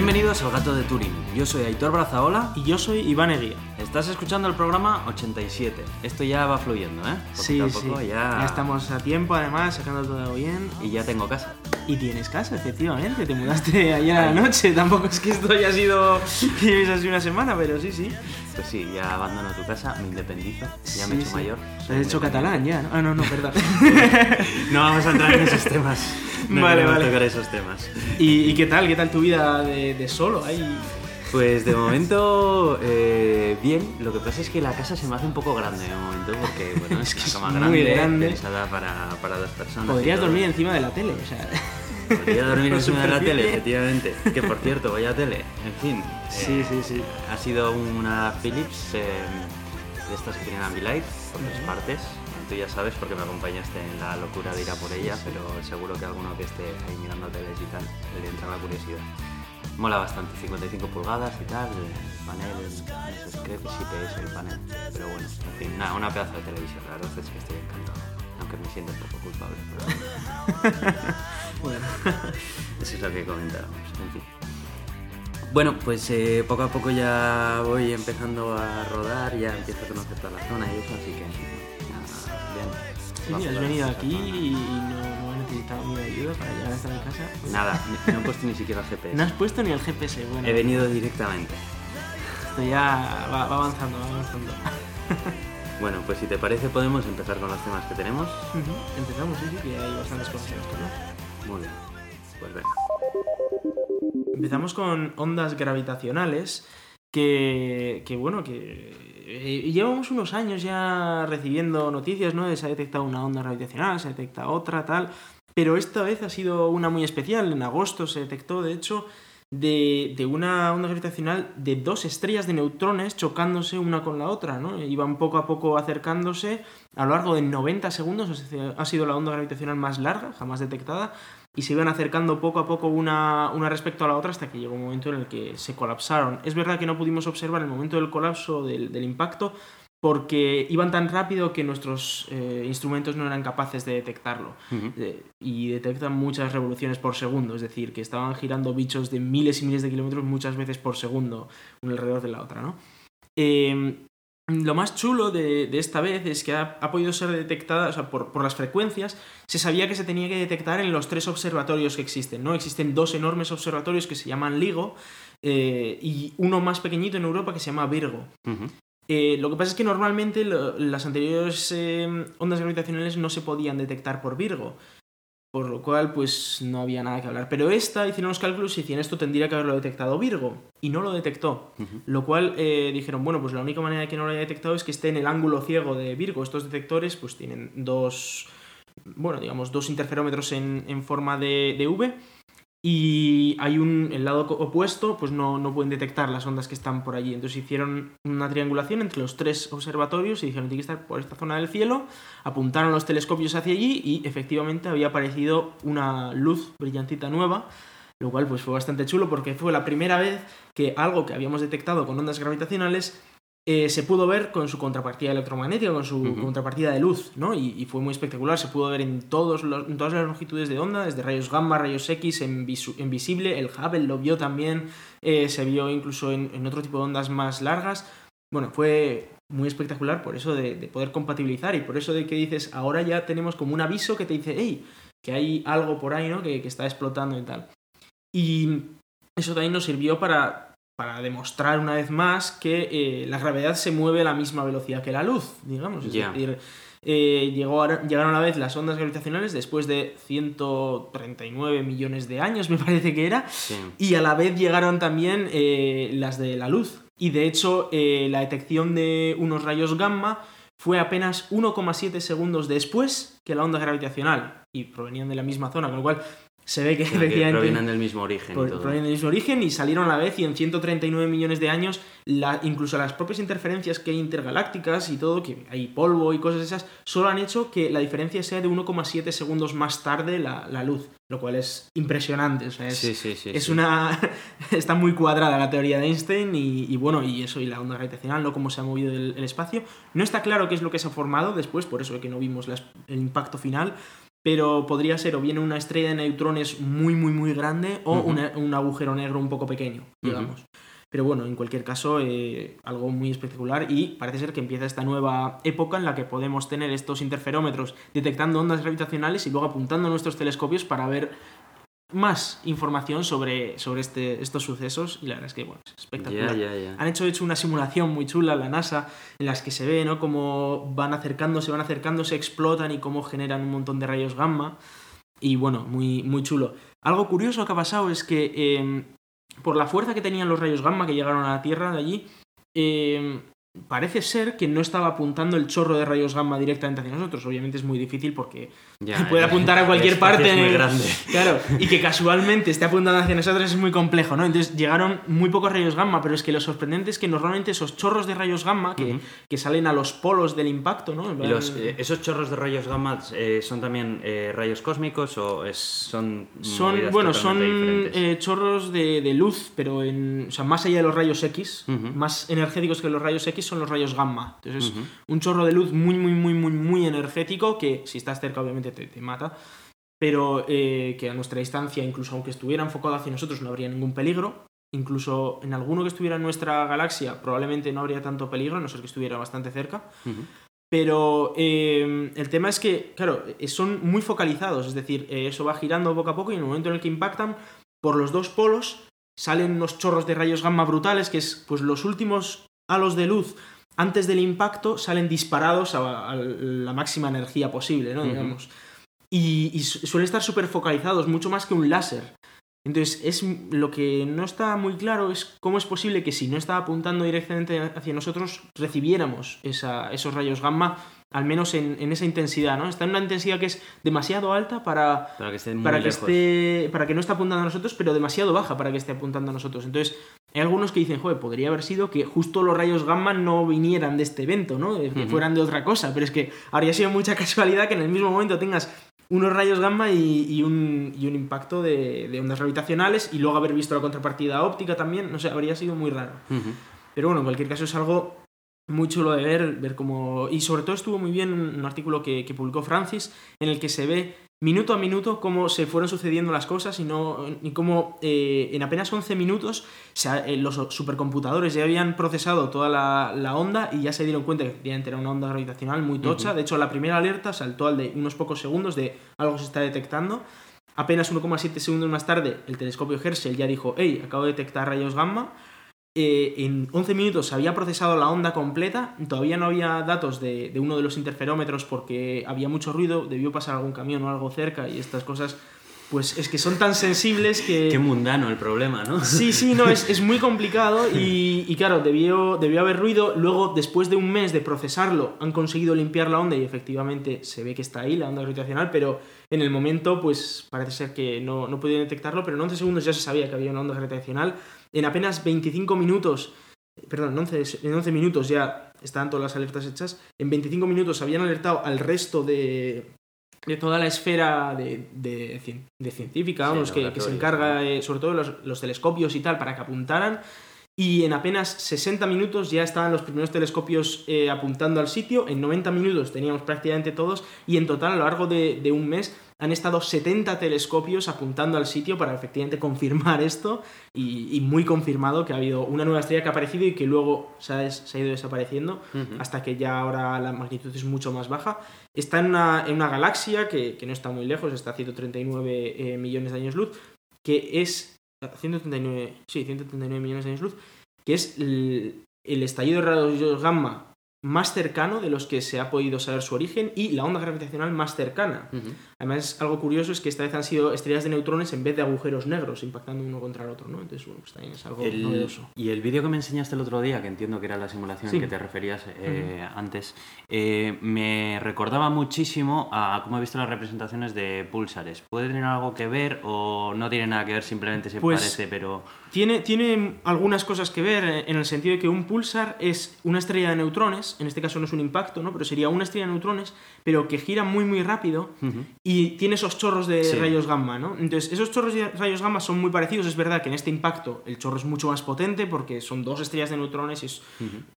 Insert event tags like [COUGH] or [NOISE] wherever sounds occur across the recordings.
Bienvenidos al Gato de Turín. Yo soy Aitor Brazaola Y yo soy Iván Eguía. Estás escuchando el programa 87. Esto ya va fluyendo, ¿eh? Poquito Sí, a sí. poco ya... estamos a tiempo, además, sacando todo bien. Y ya tengo casa. Y tienes casa, efectivamente. Te mudaste [LAUGHS] ayer a la noche. Tampoco es que esto haya sido. [LAUGHS] lleves así una semana, pero sí, sí. Pues sí, ya abandono tu casa, me independizo, ya me he Sí, hecho sí. mayor. Te has hecho catalán ya, ¿no? Ah, no, no, perdón. [LAUGHS] No vamos a entrar en esos temas. No Vale, vale. tocar esos temas. ¿Y, y qué tal? ¿Qué tal tu vida de, de solo? Ahí. Pues de momento, eh, bien. Lo que pasa es que la casa se me hace un poco grande de momento, porque bueno, es, que una [LAUGHS] es cama muy grande, grande. pensada para, para dos personas. Podrías dormir encima de la tele, o sea. Podría dormir [LAUGHS] encima de la tele, efectivamente. Que por cierto, vaya tele. En fin. Sí, eh, sí, sí. Ha sido una Philips eh, de estas que tienen Ambilight por tres partes. Tú ya sabes porque me acompañaste en la locura de ir a por ella, pero seguro que alguno que esté ahí mirando teles y tal le entra la curiosidad. Mola bastante, 55 pulgadas y tal, el panel, el- no sé, creo que sí que es el panel, pero bueno, en fin, nada, una pedazo de televisión, la verdad es que estoy encantado, aunque me siento un poco culpable, pero Bueno. [LAUGHS] [LAUGHS] eso es lo que comentábamos, en fin. Bueno, pues eh, poco a poco ya voy empezando a rodar, ya empiezo a conocer toda la zona y eso, así que. Sí, has venido aquí y no, no has necesitado mi ayuda para llegar hasta mi casa. Nada, [LAUGHS] no he puesto ni siquiera el GPS. No has puesto ni el GPS, bueno. He venido directamente. Esto ya va, va avanzando, va avanzando. [LAUGHS] Bueno, pues si te parece podemos empezar con los temas que tenemos. Empezamos, sí, sí, que hay bastantes cosas esto, ¿no? Muy bien. Pues venga. Empezamos con ondas gravitacionales que, que bueno, que eh, llevamos unos años ya recibiendo noticias, ¿no? Se ha detectado una onda gravitacional, se detecta otra, tal, pero esta vez ha sido una muy especial. En agosto se detectó, de hecho, de, de una onda gravitacional de dos estrellas de neutrones chocándose una con la otra, ¿no? Iban poco a poco acercándose a lo largo de 90 segundos, ha sido la onda gravitacional más larga jamás detectada, y se iban acercando poco a poco una, una respecto a la otra hasta que llegó un momento en el que se colapsaron. Es verdad que no pudimos observar el momento del colapso del, del impacto porque iban tan rápido que nuestros eh, instrumentos no eran capaces de detectarlo. Ujú. Eh, y detectan muchas revoluciones por segundo, es decir, que estaban girando bichos de miles y miles de kilómetros muchas veces por segundo, una alrededor de la otra, ¿no? Eh, lo más chulo de, de esta vez es que ha, ha podido ser detectada, o sea, por, por las frecuencias, se sabía que se tenía que detectar en los tres observatorios que existen, ¿no? Existen dos enormes observatorios que se llaman LIGO eh, y uno más pequeñito en Europa que se llama Virgo. Eh, lo que pasa es que normalmente lo- las anteriores eh, ondas gravitacionales no se podían detectar por Virgo, por lo cual pues no había nada que hablar. Pero esta hicieron los cálculos y decían esto tendría que haberlo detectado Virgo y no lo detectó. Lo cual eh, dijeron, bueno, pues la única manera de que no lo haya detectado es que esté en el ángulo ciego de Virgo. Estos detectores pues tienen dos, bueno, digamos, dos interferómetros en, en forma de, de V y hay un, el lado opuesto, pues no, no pueden detectar las ondas que están por allí. Entonces hicieron una triangulación entre los tres observatorios y dijeron, tiene que estar por esta zona del cielo, apuntaron los telescopios hacia allí y efectivamente había aparecido una luz brillantita nueva, lo cual pues fue bastante chulo porque fue la primera vez que algo que habíamos detectado con ondas gravitacionales eh, se pudo ver con su contrapartida electromagnética, con su contrapartida de luz, ¿no? Y, y fue muy espectacular, se pudo ver en, todos los- en todas las longitudes de onda, desde rayos gamma, rayos X, en, visu- en visible, el Hubble lo vio también, eh, se vio incluso en, en otro tipo de ondas más largas. Bueno, fue muy espectacular por eso de, de poder compatibilizar y por eso de que dices, ahora ya tenemos como un aviso que te dice, hey, que hay algo por ahí, ¿no? Que, que está explotando y tal. Y eso también nos sirvió para, para demostrar una vez más que eh, la gravedad se mueve a la misma velocidad que la luz, digamos. Es decir, eh, llegó a- llegaron a la vez las ondas gravitacionales después de 139 millones de años, [LAUGHS] me parece que era, Sí. y a la vez llegaron también eh, las de la luz. Y de hecho, la detección de unos rayos gamma fue apenas 1,7 segundos después que la onda gravitacional. Y provenían de la misma zona, con lo cual se ve que Que efectivamente provienen del mismo origen y pro- todo. provienen del mismo origen y salieron a la vez y en 139 millones de años la- incluso las propias interferencias que hay intergalácticas y todo, que hay polvo y cosas esas, solo han hecho que la diferencia sea de 1,7 segundos más tarde la, la luz, lo cual es impresionante. O sea, es, Sí, sí, sí. es sí. una. [LAUGHS] está muy cuadrada la teoría de Einstein y, y bueno, y eso, y la onda gravitacional, no cómo se ha movido el, el espacio. No está claro qué es lo que se ha formado después, por eso es que no vimos las- el impacto final. Pero podría ser o bien una estrella de neutrones muy, muy, muy grande o una- un agujero negro un poco pequeño, digamos. Pero bueno, en cualquier caso, eh, algo muy espectacular y parece ser que empieza esta nueva época en la que podemos tener estos interferómetros detectando ondas gravitacionales y luego apuntando nuestros telescopios para ver más información sobre, sobre este, estos sucesos y la verdad es que bueno, es espectacular. Han hecho, hecho una simulación muy chula en la NASA en las que se ve ¿no? cómo van acercándose, van acercándose, explotan y cómo generan un montón de rayos gamma. Y bueno, muy, muy chulo. Algo curioso que ha pasado es que eh, por la fuerza que tenían los rayos gamma que llegaron a la Tierra de allí, eh, parece ser que no estaba apuntando el chorro de rayos gamma directamente hacia nosotros. Obviamente es muy difícil porque Ya, [LAUGHS] puede apuntar a cualquier [LAUGHS] parte. Es muy grande. Claro, y que casualmente esté apuntando hacia nosotros es muy complejo, ¿no? Entonces llegaron muy pocos rayos gamma, pero es que lo sorprendente es que normalmente esos chorros de rayos gamma que, Ujú. que salen a los polos del impacto, ¿no? ¿Y los, eh, ¿Esos chorros de rayos gamma eh, son también eh, rayos cósmicos o es- son son, bueno, son eh, chorros de, de luz, pero en, o sea, más allá de los rayos X, Ujú. más energéticos que los rayos X son los rayos gamma. Entonces es un chorro de luz muy, muy, muy, muy, muy energético que si estás cerca obviamente te, te mata, pero eh, que a nuestra distancia, incluso aunque estuviera enfocado hacia nosotros, no habría ningún peligro. Incluso en alguno que estuviera en nuestra galaxia probablemente no habría tanto peligro, a no ser que estuviera bastante cerca. Pero eh, el tema es que, claro, eh, son muy focalizados, es decir, eh, eso va girando poco a poco y en el momento en el que impactan, por los dos polos salen unos chorros de rayos gamma brutales, que es pues los últimos halos de luz antes del impacto salen disparados a, a la máxima energía posible, ¿no? Digamos. Y, y su- suelen estar súper focalizados, mucho más que un láser. Entonces, es lo que no está muy claro es cómo es posible que si no está apuntando directamente hacia nosotros, recibiéramos esa- esos rayos gamma, al menos en, en esa intensidad, ¿no? Está en una intensidad que es demasiado alta para, Para que estén muy para que lejos. esté para que no esté apuntando a nosotros pero demasiado baja para que esté apuntando a nosotros. Entonces hay algunos que dicen joder podría haber sido que justo los rayos gamma no vinieran de este evento no que fueran de otra cosa pero es que habría sido mucha [LAUGHS] casualidad que en el mismo momento tengas unos rayos gamma y, y un, y un impacto de, de ondas gravitacionales y luego haber visto la contrapartida óptica también no sé habría sido muy raro. Pero bueno, en cualquier caso es algo muy chulo de ver, ver cómo... Y sobre todo estuvo muy bien un artículo que, que publicó Francis, en el que se ve minuto a minuto cómo se fueron sucediendo las cosas y, no, y cómo eh, en apenas 11 minutos se eh, los supercomputadores ya habían procesado toda la, la onda y ya se dieron cuenta que efectivamente era una onda gravitacional muy tocha. De hecho, la primera alerta saltó al de unos pocos segundos de algo se está detectando. Apenas 1,7 segundos más tarde, el telescopio Herschel ya dijo, hey, acabo de detectar rayos gamma. Eh, en 11 minutos se había procesado la onda completa, todavía no había datos de, de uno de los interferómetros porque había mucho ruido, debió pasar algún camión o algo cerca y estas cosas, pues es que son tan sensibles que... Qué mundano el problema, ¿no? Sí, sí, no, es, es muy complicado [LAUGHS] y, y claro, debió, debió haber ruido. Luego, después de un mes de procesarlo, han conseguido limpiar la onda y efectivamente se ve que está ahí, la onda gravitacional, pero en el momento, pues parece ser que no, no pudieron detectarlo, pero en 11 segundos ya se sabía que había una onda gravitacional. En apenas 25 minutos, perdón, en 11, en 11 minutos ya estaban todas las alertas hechas. En 25 minutos habían alertado al resto de, de toda la esfera de, de, cien- de científica, Sí, vamos, que, que se encarga, eh, sobre todo los, los telescopios y tal, para que apuntaran. Y en apenas 60 minutos ya estaban los primeros telescopios eh, apuntando al sitio. En 90 minutos teníamos prácticamente todos. Y en total, a lo largo de, de un mes, han estado 70 telescopios apuntando al sitio para efectivamente [LAUGHS] confirmar esto. Y, y muy confirmado que ha habido una nueva estrella que ha aparecido y que luego se ha, des- se ha ido desapareciendo hasta que ya ahora la magnitud es mucho más baja. Está en una, en una galaxia que, que no está muy lejos, está a 139 eh, millones de años luz, que es... 139, sí, 139 millones de años luz, que es el, el estallido de rayos gamma más cercano de los que se ha podido saber su origen y la onda gravitacional más cercana. Ujú. Además, algo curioso es que esta vez han sido estrellas de neutrones en vez de agujeros negros impactando uno contra el otro, ¿no? Entonces, bueno, pues también es algo El- novedoso. y el vídeo que me enseñaste el otro día, que entiendo que era la simulación Sí. que te referías eh, antes, eh, me recordaba muchísimo a cómo he visto las representaciones de pulsares. ¿Puede tener algo que ver o no tiene nada que ver, simplemente se Pues- parece, pero... Tiene, tiene algunas cosas que ver eh, en el sentido de que un pulsar es una estrella de neutrones, en este caso no es un impacto, ¿no? pero sería una estrella de neutrones, pero que gira muy muy rápido y tiene esos chorros de Sí. rayos gamma, ¿no? Entonces, esos chorros de rayos gamma son muy parecidos, es verdad que en este impacto el chorro es mucho más potente porque son dos estrellas de neutrones y es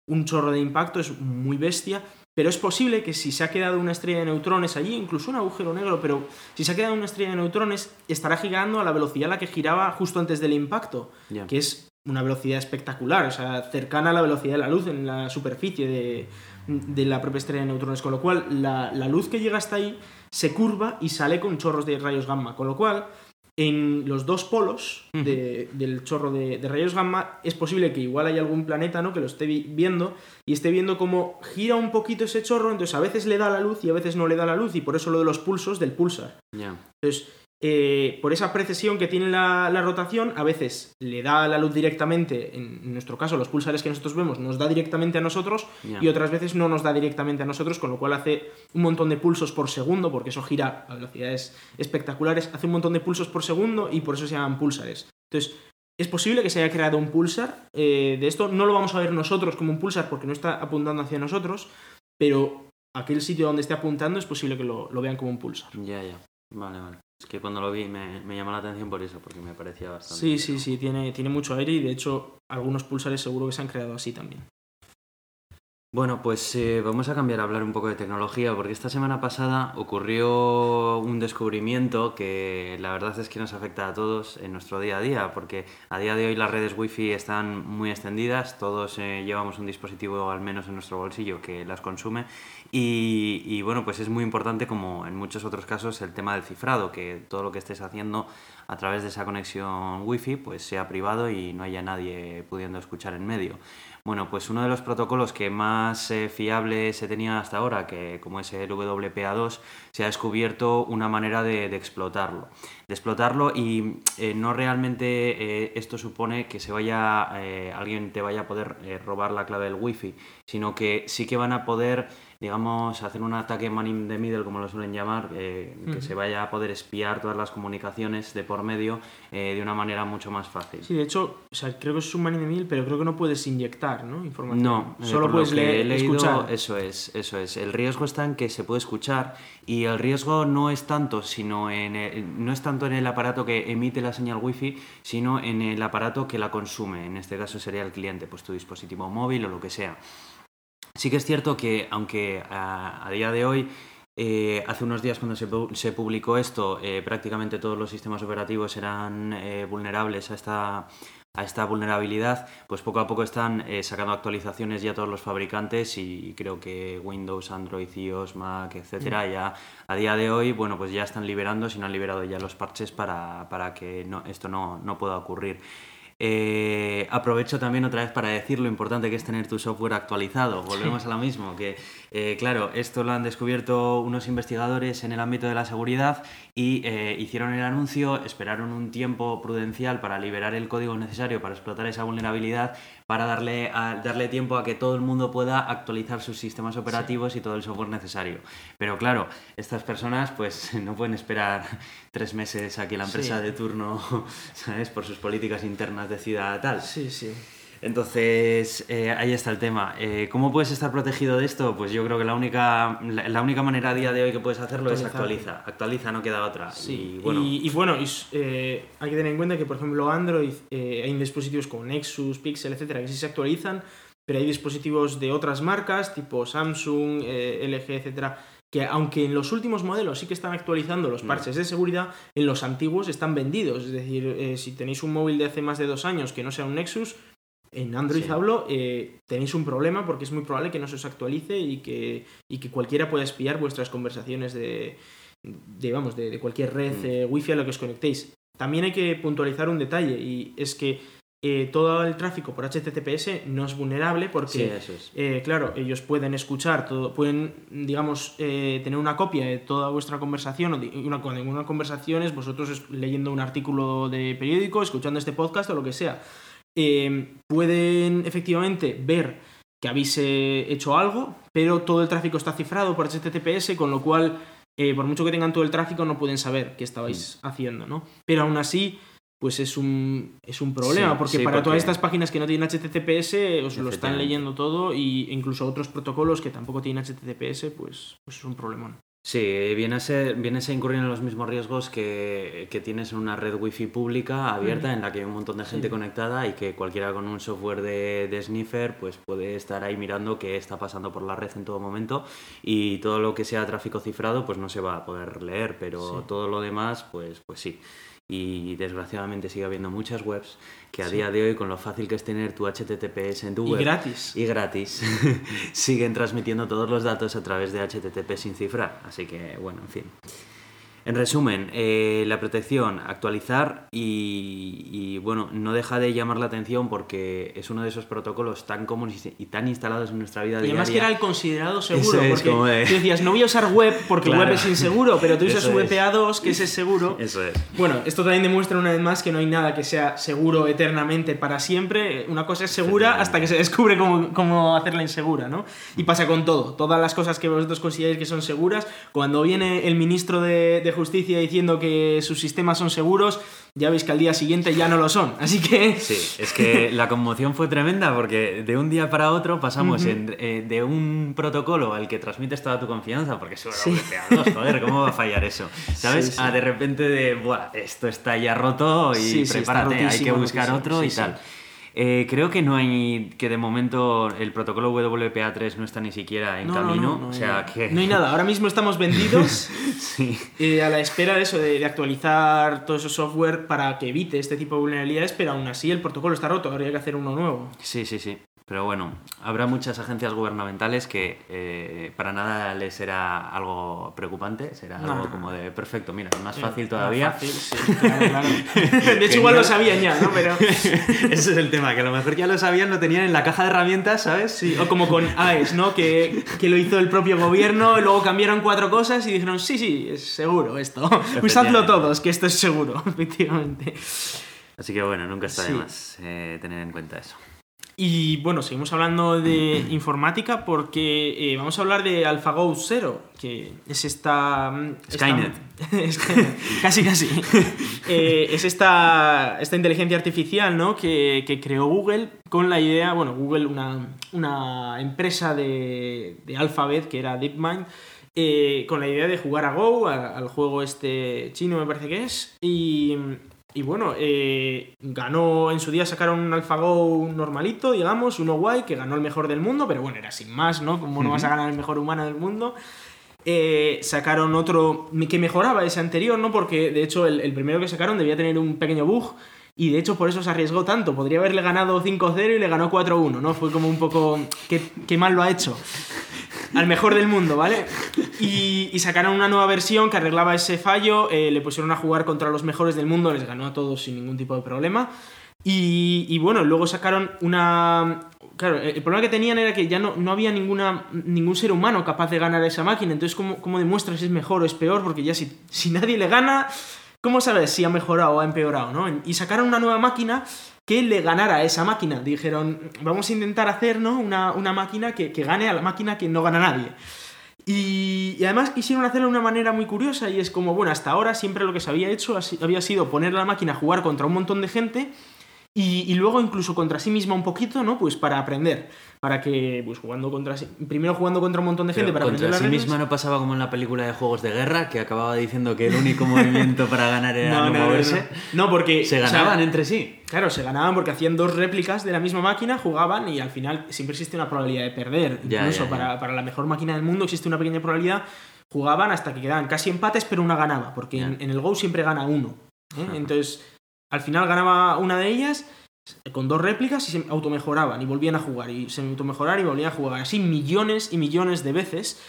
un chorro de impacto, es muy bestia, pero es posible que si se ha quedado una estrella de neutrones allí, incluso un agujero negro, pero si se ha quedado una estrella de neutrones, estará girando a la velocidad a la que giraba justo antes del impacto, que es una velocidad espectacular, o sea, cercana a la velocidad de la luz en la superficie de, de la propia estrella de neutrones, con lo cual la, la luz que llega hasta ahí se curva y sale con chorros de rayos gamma, con lo cual en los dos polos de- del chorro de, de rayos gamma es posible que igual haya algún planeta ¿no? que lo esté vi- viendo y esté viendo cómo gira un poquito ese chorro, entonces a veces le da la luz y a veces no le da la luz y por eso lo de los pulsos del pulsar. Ya. Entonces, eh, por esa precesión que tiene la, la rotación, a veces le da la luz directamente, en nuestro caso los pulsares que nosotros vemos nos da directamente a nosotros y otras veces no nos da directamente a nosotros, con lo cual hace un montón de pulsos por segundo, porque eso gira a velocidades espectaculares, hace un montón de pulsos por segundo y por eso se llaman pulsares. Entonces, es posible que se haya creado un pulsar eh, de esto, no lo vamos a ver nosotros como un pulsar porque no está apuntando hacia nosotros, pero aquel sitio donde esté apuntando es posible que lo, lo vean como un pulsar. Ya, ya. Vale, vale. Es que cuando lo vi me, me llamó la atención por eso, porque me parecía bastante. Sí, sí, sí, tiene, tiene mucho aire y de hecho algunos pulsares seguro que se han creado así también. Bueno, pues eh, vamos a cambiar a hablar un poco de tecnología, porque esta semana pasada ocurrió un descubrimiento que la verdad es que nos afecta a todos en nuestro día a día, porque a día de hoy las redes wifi están muy extendidas, todos eh, llevamos un dispositivo al menos en nuestro bolsillo que las consume y, bueno, pues es muy importante como en muchos otros casos el tema del cifrado, que todo lo que estés haciendo a través de esa conexión wifi pues sea privado y no haya nadie pudiendo escuchar en medio. Bueno, pues uno de los protocolos que más eh, fiable se tenía hasta ahora, que como es el WPA2, se ha descubierto una manera de, explotarlo. De explotarlo y eh, no realmente eh, esto supone que se vaya, eh, alguien te vaya a poder robar la clave del wifi, sino que sí que van a poder digamos, hacer un ataque man in the middle, como lo suelen llamar, eh, que se vaya a poder espiar todas las comunicaciones de por medio eh, de una manera mucho más fácil. Sí, de hecho, o sea, creo que es un man in the middle, pero creo que no puedes inyectar, ¿no? Información. No, eh, solo puedes leer, leído, escuchar. eso es, eso es. El riesgo está en que se puede escuchar y el riesgo no es tanto, sino en el- no es tanto en el aparato que emite la señal wifi, sino en el aparato que la consume. En este caso sería el cliente, pues tu dispositivo móvil o lo que sea. Sí que es cierto que, aunque a, a día de hoy, eh, hace unos días cuando se, pu- se publicó esto, eh, prácticamente todos los sistemas operativos eran eh, vulnerables a esta, a esta vulnerabilidad, pues poco a poco están eh, sacando actualizaciones ya todos los fabricantes y creo que Windows, Android, iOS, Mac, etcétera, ya a día de hoy, bueno, pues ya están liberando, si no han liberado ya los parches para, para que no, esto no, no pueda ocurrir. Eh, aprovecho también otra vez para decir lo importante que es tener tu software actualizado. Volvemos a lo mismo, que eh, claro, esto lo han descubierto unos investigadores en el ámbito de la seguridad y eh, hicieron el anuncio, esperaron un tiempo prudencial para liberar el código necesario para explotar esa vulnerabilidad, para darle, a- darle tiempo a que todo el mundo pueda actualizar sus sistemas operativos y todo el software necesario. Pero claro, estas personas pues [LAUGHS] no pueden esperar tres meses a que la empresa Sí. de turno, [LAUGHS] ¿sabes? Por sus políticas internas decida tal. Sí, sí. Entonces, eh, ahí está el tema. Eh, ¿Cómo puedes estar protegido de esto? Pues yo creo que la única, la, la única manera a día de hoy que puedes hacerlo es Actualizar. actualiza. Actualiza, no queda otra. Sí, Y bueno, y, y bueno, y s- eh, hay que tener en cuenta que, por ejemplo, Android, eh, hay dispositivos como Nexus, Pixel, etcétera, que sí se actualizan, pero hay dispositivos de otras marcas, tipo Samsung, LG, etcétera, que aunque en los últimos modelos sí que están actualizando los Mm. parches de seguridad, en los antiguos están vendidos. Es decir, eh, si tenéis un móvil de hace más de dos años que no sea un Nexus, en Android Sí. hablo, eh, tenéis un problema porque es muy probable que no se os actualice y que, y que cualquiera pueda espiar vuestras conversaciones de, de, vamos, de, de cualquier red Mm. eh, wifi a la que os conectéis. También hay que puntualizar un detalle y es que eh, todo el tráfico por HTTPS no es vulnerable porque sí, eso es. eh, claro, ellos pueden escuchar todo, pueden, digamos, eh, tener una copia de toda vuestra conversación, una, cuando en una conversación es vosotros leyendo un artículo de periódico, escuchando este podcast o lo que sea. Eh, pueden efectivamente ver que habéis eh, hecho algo, pero todo el tráfico está cifrado por HTTPS, con lo cual, eh, por mucho que tengan todo el tráfico, no pueden saber qué estabais haciendo, ¿no? Pero aún así, pues es un, es un problema, Sí, porque sí, para porque- todas estas páginas que no tienen HTTPS, os lo están leyendo todo, y incluso otros protocolos que tampoco tienen HTTPS, pues, pues es un problemón. Sí, vienes a, vienes a incurrir en los mismos riesgos que, que tienes en una red wifi pública abierta en la que hay un montón de gente Sí. conectada y que cualquiera con un software de, de sniffer pues puede estar ahí mirando qué está pasando por la red en todo momento y todo lo que sea tráfico cifrado pues no se va a poder leer, pero Sí. todo lo demás pues, pues sí. Y desgraciadamente sigue habiendo muchas webs que a Sí. día de hoy con lo fácil que es tener tu HTTPS en tu Y web gratis. y gratis [LAUGHS] siguen transmitiendo todos los datos a través de HTTP sin cifrar. Así que, bueno, en fin. En resumen, eh, la protección, actualizar y, y, bueno, no deja de llamar la atención porque es uno de esos protocolos tan comunes y tan instalados en nuestra vida Y además que diaria. era el considerado seguro, es porque como de- tú decías, no voy a usar web porque Claro. web es inseguro, pero tú usas Eso es. VPA2, que ese es seguro. Eso es. Bueno, esto también demuestra una vez más que no hay nada que sea seguro eternamente para siempre. Una cosa es segura hasta que se descubre cómo, cómo hacerla insegura, ¿no? Y pasa con todo. Todas las cosas que vosotros consideráis que son seguras, cuando viene el ministro de, de Justicia diciendo que sus sistemas son seguros, ya veis que al día siguiente ya no lo son. Así que... [LAUGHS] Sí, es que la conmoción fue tremenda porque de un día para otro pasamos Ujú. en- eh, de un protocolo al que transmites toda tu confianza, porque eso era Sí. VPA2, joder, ¿cómo va a fallar eso? [LAUGHS] ¿Sabes? Sí, sí. A de repente de, Buah, esto está ya roto y prepárate, hay que buscar rotísimo, otro y tal. Eh, creo que no hay, que de momento el protocolo WPA3 no está ni siquiera en No, no, camino, no, no o sea que... No hay nada. Ahora mismo estamos vendidos [LAUGHS] sí. eh, a la espera de eso, de, de actualizar todo ese software para que evite este tipo de vulnerabilidades, pero aún así el protocolo está roto, habría que hacer uno nuevo. Sí, sí, sí. Pero bueno, habrá muchas agencias gubernamentales que eh, para nada les será algo preocupante, será No. algo como de perfecto, mira, más fácil todavía. más fácil, sí, claro, claro. [LAUGHS] De hecho, igual lo sabían ya, ¿no? Pero... [LAUGHS] Ese es el tema, que a lo mejor ya lo sabían, lo tenían en la caja de herramientas, ¿sabes? Sí, o como con AES, ¿no? Que, que lo hizo el propio gobierno, y luego cambiaron cuatro cosas y dijeron, sí, sí, es seguro esto. Usadlo todos, que esto es seguro, [LAUGHS] efectivamente. Así que bueno, nunca está de Sí. más eh, tener en cuenta eso. Y bueno, seguimos hablando de informática porque eh, vamos a hablar de AlphaGo 0, que es esta... mm, esta- Skynet. [LAUGHS] Skynet, casi, casi. [LAUGHS] Eh, es esta, esta inteligencia artificial ¿no? que, que creó Google con la idea, bueno, Google, una, una empresa de, de Alphabet que era DeepMind, eh, con la idea de jugar a Go, a- al juego este chino me parece que es, y, y bueno, eh, ganó, en su día sacaron un AlphaGo normalito, digamos, uno guay, que ganó el mejor del mundo, pero bueno, era sin más, ¿no? Como no vas a ganar el mejor humano del mundo. Eh, sacaron otro que mejoraba ese anterior, ¿no? Porque de hecho el, el primero que sacaron debía tener un pequeño bug y de hecho por eso se arriesgó tanto. Podría haberle ganado 5-0 y le ganó 4-1, ¿no? Fue como un poco... ¿Qué, qué mal lo ha hecho? Al mejor del mundo, ¿vale? Y, sacaron una nueva versión que arreglaba ese fallo, eh, le pusieron a jugar contra los mejores del mundo, les ganó a todos sin ningún tipo de problema. Y, y bueno, luego sacaron una... Claro, el problema que tenían era que ya no, no había ninguna, ningún ser humano capaz de ganar a esa máquina. Entonces, ¿cómo, cómo demuestras si es mejor o es peor? Porque ya si, si nadie le gana, ¿cómo sabes si ha mejorado o ha empeorado? ¿no? Y sacaron una nueva máquina que le ganara a esa máquina. Dijeron, vamos a intentar hacer ¿no? una, una máquina que, que gane a la máquina que no gana nadie. Y, además quisieron hacerlo de una manera muy curiosa y es como, bueno, hasta ahora siempre lo que se había hecho había sido poner la máquina a jugar contra un montón de gente y, y luego incluso contra sí misma un poquito, ¿no? Pues para aprender, para que, pues jugando contra sí, primero jugando contra un montón de gente Pero para aprender contra las sí reglas. misma no pasaba como en la película de Juegos de Guerra, que acababa diciendo que el único movimiento para ganar era [LAUGHS] no, moverse. No, porque Se o sea, ganaban entre sí. Claro, se ganaban porque hacían dos réplicas de la misma máquina, jugaban y al final siempre existe una probabilidad de perder. Ya, Incluso ya, ya. Para, para la mejor máquina del mundo existe una pequeña probabilidad. Jugaban hasta que quedaban casi empates, pero una ganaba, porque en, en el Go siempre gana uno. ¿eh? Entonces, al final ganaba una de ellas con dos réplicas y se automejoraban y volvían a jugar y se automejoraban y volvían a jugar. Así millones y millones de veces.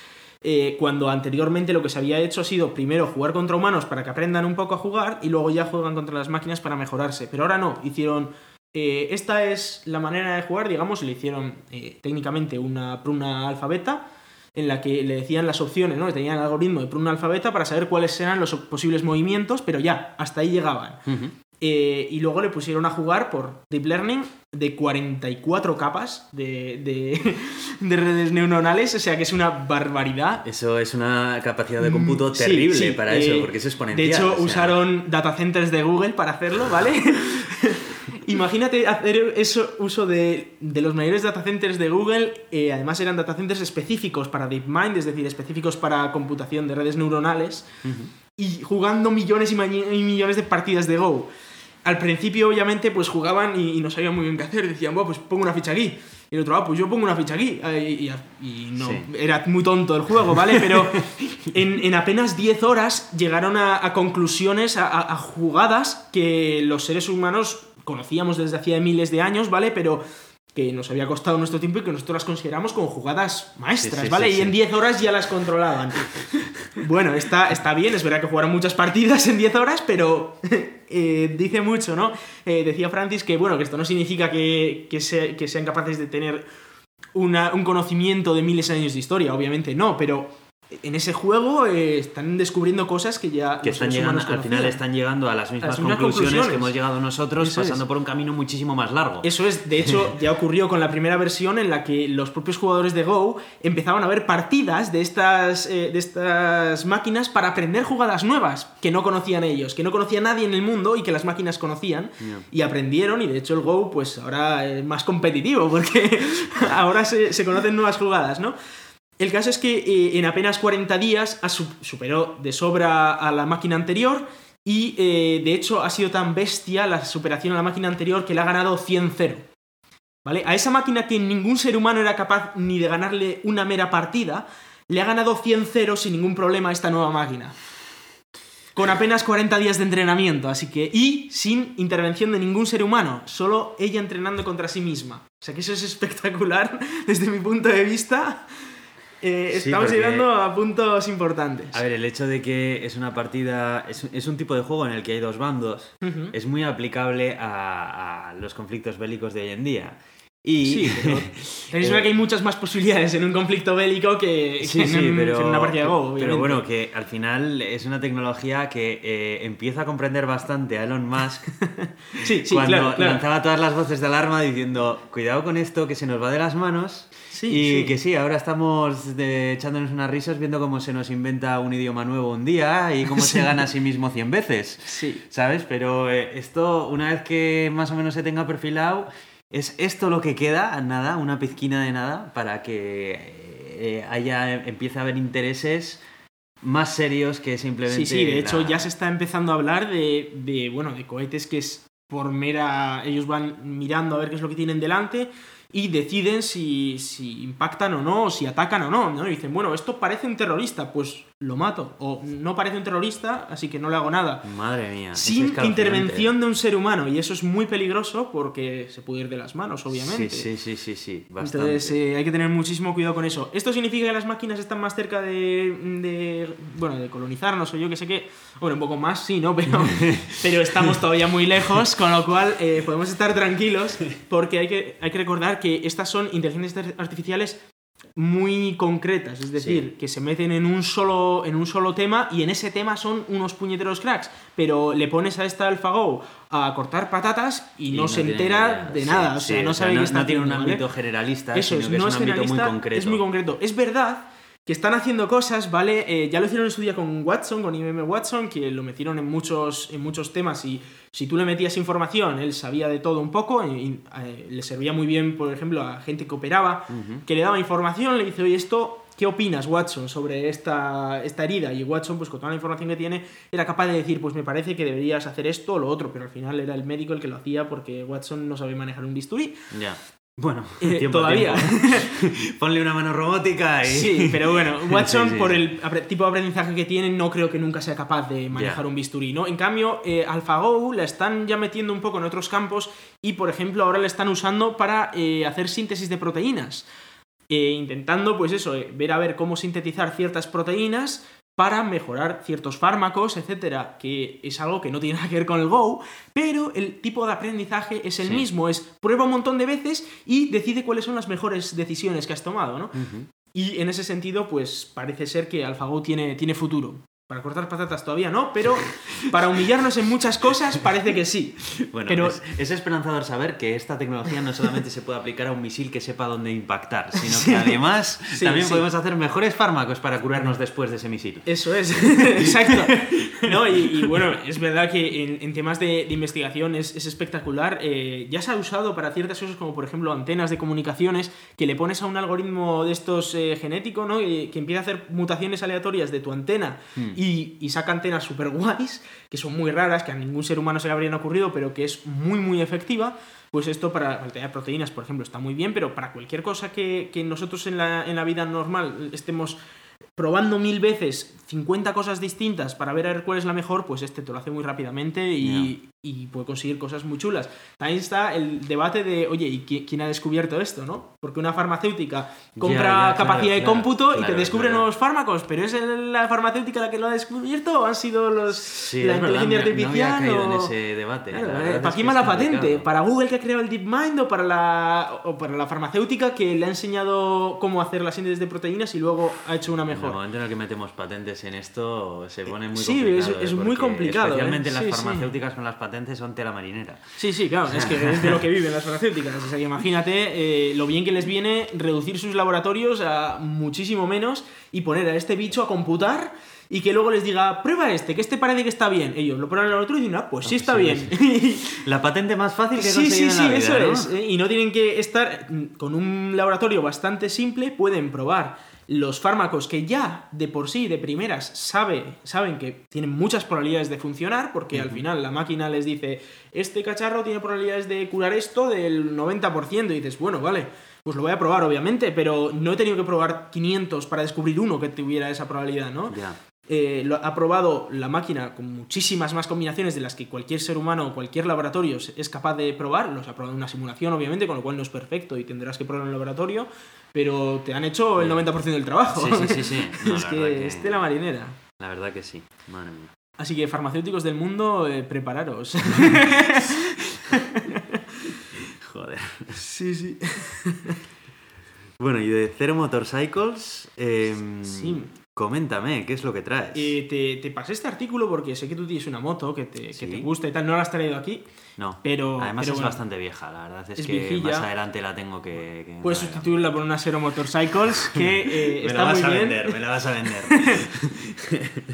eh, cuando anteriormente lo que se había hecho ha sido primero jugar contra humanos para que aprendan un poco a jugar y luego ya juegan contra las máquinas para mejorarse. Pero ahora no, hicieron eh, esta es la manera de jugar, digamos, le hicieron eh, técnicamente una pruna alfabeta en la que le decían las opciones, ¿no? Tenían el algoritmo de pruna alfabeta para saber cuáles eran los posibles movimientos, pero ya, hasta ahí llegaban. Ujú. Eh, y luego le pusieron a jugar por Deep Learning de 44 capas de, de- [LAUGHS] de redes neuronales, o sea que es una barbaridad. Eso es una capacidad de cómputo Mm, sí, terrible sí, para eh, eso, porque es exponencial. De hecho, o sea, usaron data centers de Google para hacerlo, ¿vale? [LAUGHS] Imagínate hacer eso, uso de, de los mayores datacenters de Google, eh, además eran datacenters específicos para DeepMind, es decir, específicos para computación de redes neuronales, y jugando millones y, millones de partidas de Go. Al principio, obviamente, pues jugaban y, no sabían muy bien qué hacer, decían, bueno, pues pongo una ficha aquí. Y el otro, ah, pues yo pongo una ficha aquí. Y, no, era muy tonto el juego, ¿vale? Pero [LAUGHS] en, apenas 10 horas llegaron a, conclusiones, a, jugadas que los seres humanos conocíamos desde hacía miles de años, ¿vale? Pero que nos había costado nuestro tiempo y que nosotros las consideramos como jugadas maestras, ¿vale? y en 10 horas ya las controlaban. bueno, está, está bien, es verdad que jugaron muchas partidas en 10 horas, pero [LAUGHS] eh, dice mucho, ¿no? Eh, decía Francis que, bueno, que esto no significa que, que, sean capaces de tener un conocimiento de miles de años de historia, obviamente no, pero en ese juego eh, están descubriendo cosas que ya que están llegando, al final están llegando a las mismas, conclusiones, que hemos llegado nosotros pasando por un camino muchísimo más largo. Eso es, de hecho [LAUGHS] ya ocurrió con la primera versión en la que los propios jugadores de Go empezaban a ver partidas de estas, eh, de estas máquinas para aprender jugadas nuevas que no conocían ellos, que no conocía nadie en el mundo y que las máquinas conocían y aprendieron y de hecho el Go pues ahora es más competitivo porque [LAUGHS] ahora se, se conocen nuevas jugadas, ¿no? El caso es que eh, en apenas 40 días superó de sobra a la máquina anterior y eh, de hecho ha sido tan bestia la superación a la máquina anterior que le ha ganado 100-0. ¿Vale? A esa máquina que ningún ser humano era capaz ni de ganarle una mera partida, le ha ganado 100-0 sin ningún problema a esta nueva máquina. Con apenas 40 días de entrenamiento, así que. Y sin intervención de ningún ser humano, solo ella entrenando contra sí misma. O sea que eso es espectacular [LAUGHS] desde mi punto de vista. Eh, estamos llegando a puntos importantes. A ver, el hecho de que es una partida, es, un tipo de juego en el que hay dos bandos, es muy aplicable a, los conflictos bélicos de hoy en día. Y... Sí, [LAUGHS] pero tenéis que hay muchas más posibilidades en un conflicto bélico que, en, una partida de Go. Pero bueno, que al final es una tecnología que eh, empieza a comprender bastante a Elon Musk [LAUGHS] sí, sí, cuando lanzaba todas las voces de alarma diciendo, cuidado con esto que se nos va de las manos y que sí, ahora estamos echándonos unas risas viendo cómo se nos inventa un idioma nuevo un día y cómo se [LAUGHS] gana a sí mismo 100 veces. Sí. ¿Sabes? Pero eh, esto, una vez que más o menos se tenga perfilado, es esto lo que queda, nada, una pizquina de nada, para que eh, haya, empiece a haber intereses más serios que simplemente. Sí, sí, de hecho ya se está empezando a hablar de, de, bueno, de cohetes que es por mera. Ellos van mirando a ver qué es lo que tienen delante y deciden si, si impactan o no, si atacan o no, ¿no? Y dicen, bueno, esto parece un terrorista, pues lo mato. O no parece un terrorista, así que no le hago nada. Madre mía. Sin intervención de un ser humano. Y eso es muy peligroso porque se puede ir de las manos, obviamente. Sí, sí, sí, sí, Entonces eh, hay que tener muchísimo cuidado con eso. ¿Esto significa que las máquinas están más cerca de, de bueno, de colonizarnos o yo que sé qué? Bueno, un poco más, sí, ¿no? [LAUGHS] Pero, pero estamos todavía muy lejos, con lo cual eh, podemos estar tranquilos porque hay que, hay que recordar que estas son inteligencias artificiales muy concretas, es decir, que se meten en un, solo, en un solo tema y en ese tema son unos puñeteros cracks, pero le pones a esta AlphaGo a cortar patatas y, no, se entera de nada, o sea, no sabe está No tiene un ámbito generalista, Eso es, no es, un ámbito muy concreto. Es muy concreto. Es verdad que están haciendo cosas, ¿vale? Eh, ya lo hicieron en su día con Watson, con IBM Watson, que lo metieron en muchos, en muchos temas y si tú le metías información, él sabía de todo un poco, y, eh, le servía muy bien, por ejemplo, a gente que operaba, que le daba información, le dice, oye, esto, ¿qué opinas, Watson, sobre esta, esta herida? Y Watson, pues con toda la información que tiene, era capaz de decir, pues me parece que deberías hacer esto o lo otro, pero al final era el médico el que lo hacía porque Watson no sabía manejar un bisturí. Ya. Bueno, [LAUGHS] eh, todavía. [LAUGHS] Ponle una mano robótica y. Sí, pero bueno, [LAUGHS] Watson, por el tipo de aprendizaje que tiene, no creo que nunca sea capaz de manejar un bisturí, ¿no? En cambio, eh, AlphaGo la están ya metiendo un poco en otros campos y, por ejemplo, ahora la están usando para eh, hacer síntesis de proteínas. intentando, pues eso, ver a ver cómo sintetizar ciertas proteínas para mejorar ciertos fármacos, etcétera, que es algo que no tiene nada que ver con el Go, pero el tipo de aprendizaje es el mismo, es prueba un montón de veces y decide cuáles son las mejores decisiones que has tomado, ¿no? Y en ese sentido, pues parece ser que AlphaGo tiene, tiene futuro para cortar patatas todavía no, pero para humillarnos en muchas cosas parece que sí. Bueno, pero es, es esperanzador saber que esta tecnología no solamente se puede aplicar a un misil que sepa dónde impactar, sino que además Sí, también sí. podemos hacer mejores fármacos para curarnos después de ese misil. Eso es, [LAUGHS] exacto. No, y, y bueno, es verdad que en, en temas de, de investigación es, es espectacular. Eh, ya se ha usado para ciertas cosas como por ejemplo antenas de comunicaciones, que le pones a un algoritmo de estos eh, genético, ¿no? Y que empieza a hacer mutaciones aleatorias de tu antena Hmm. y, y saca antenas super guays, que son muy raras, que a ningún ser humano se le habrían ocurrido, pero que es muy muy efectiva. Pues esto para alterar proteínas, por ejemplo, está muy bien, pero para cualquier cosa que, que nosotros en la, en la vida normal estemos probando mil veces 50 cosas distintas para ver a ver cuál es la mejor, pues este te lo hace muy rápidamente y, y puede conseguir cosas muy chulas. También está el debate de, oye, ¿y qui- quién ha descubierto esto, no? Porque una farmacéutica compra ya, claro, capacidad de claro, cómputo y claro, te descubre claro. nuevos fármacos, pero ¿es la farmacéutica la que lo ha descubierto o han sido los Sí, la es verdad, inteligencia no- no había artificial? caído en o- ese debate. La eh, ¿Para quién va la patente? complicado. ¿Para Google que ha creado el DeepMind o para la, o para la farmacéutica que le ha enseñado cómo hacer la síntesis de proteínas y luego ha hecho una En el mejor? momento en el que metemos patentes en esto se pone muy Sí, complicado. es- es ¿eh? muy complicado, ¿eh? Especialmente Sí, las sí. farmacéuticas con las patentes son tela marinera. Sí, sí, claro, es que es de lo que viven las farmacéuticas. O sea, que imagínate eh, lo bien que les viene reducir sus laboratorios a muchísimo menos y poner a este bicho a computar y que luego les diga, prueba este, que este parece que está bien. Ellos lo prueban en el laboratorio y dicen, ah, pues sí está sí, bien. La patente más fácil que Sí, sí, sí, en la eso vida, ¿no? es. ¿eh? Y no tienen que estar mm, con un laboratorio bastante simple, pueden probar los fármacos que ya de por sí, de primeras, sabe, saben que tienen muchas probabilidades de funcionar, porque al final la máquina les dice, este cacharro tiene probabilidades de curar esto del 90%, y dices, bueno, vale. Pues lo voy a probar, obviamente, pero no he tenido que probar 500 para descubrir uno que tuviera esa probabilidad, ¿no? Ya. eh, lo ha probado la máquina con muchísimas más combinaciones de las que cualquier ser humano o cualquier laboratorio es capaz de probar. Los ha probado en una simulación, obviamente, con lo cual no es perfecto y tendrás que probarlo en el laboratorio, pero te han hecho el 90% del trabajo. Sí, sí, sí, sí. [LAUGHS] No, es la que, que- es tela marinera. La verdad que sí. Madre mía. Así que, farmacéuticos del mundo, eh, prepararos. [LAUGHS] Joder. sí, sí. [LAUGHS] Bueno, y de Zero Motorcycles, em, Sí. coméntame, ¿qué es lo que traes? Eh, te, te pasé este artículo porque sé que tú tienes una moto que te, que te gusta y tal. No la has traído aquí. No, pero- además pero es bueno, bastante vieja, la verdad es, es que viejilla. más adelante la tengo que... que Puedes sustituirla por una Zero Motorcycles [LAUGHS] que eh, Me está la vas muy a bien. vender, me la vas a vender. [LAUGHS]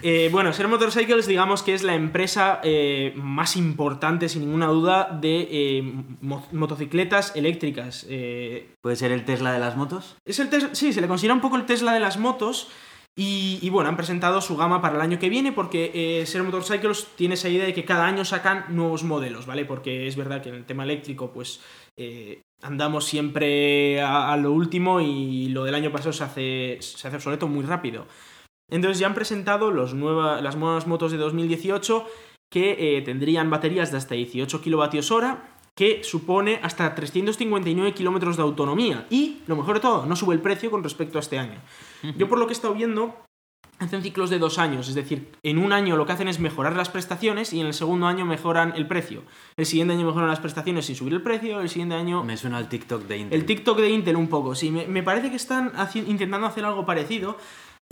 Eh, bueno, Ser Motorcycles, digamos que es la empresa eh, más importante, sin ninguna duda, de mo- motocicletas eléctricas. ¿Puede ser el Tesla de las motos? es el Tesla, sí, se le considera un poco el Tesla de las motos. Y, bueno, han presentado su gama para el año que viene porque eh, Ser Motorcycles tiene esa idea de que cada año sacan nuevos modelos, ¿vale? Porque es verdad que en el tema eléctrico, pues eh, andamos siempre a, lo último y lo del año pasado se hace, se hace obsoleto muy rápido. Entonces ya han presentado las nuevas motos de 2018 que eh, tendrían baterías de hasta 18 kilovatios hora, que supone hasta 359 kilómetros de autonomía. Y, lo mejor de todo, no sube el precio con respecto a este año. Yo por lo que he estado viendo, hacen ciclos de dos años, es decir, en un año lo que hacen es mejorar las prestaciones y en el segundo año mejoran el precio. El siguiente año mejoran las prestaciones sin subir el precio, el siguiente año... Me suena al TikTok de Intel. El TikTok de Intel un poco, sí. Me, me parece que están haci- intentando hacer algo parecido.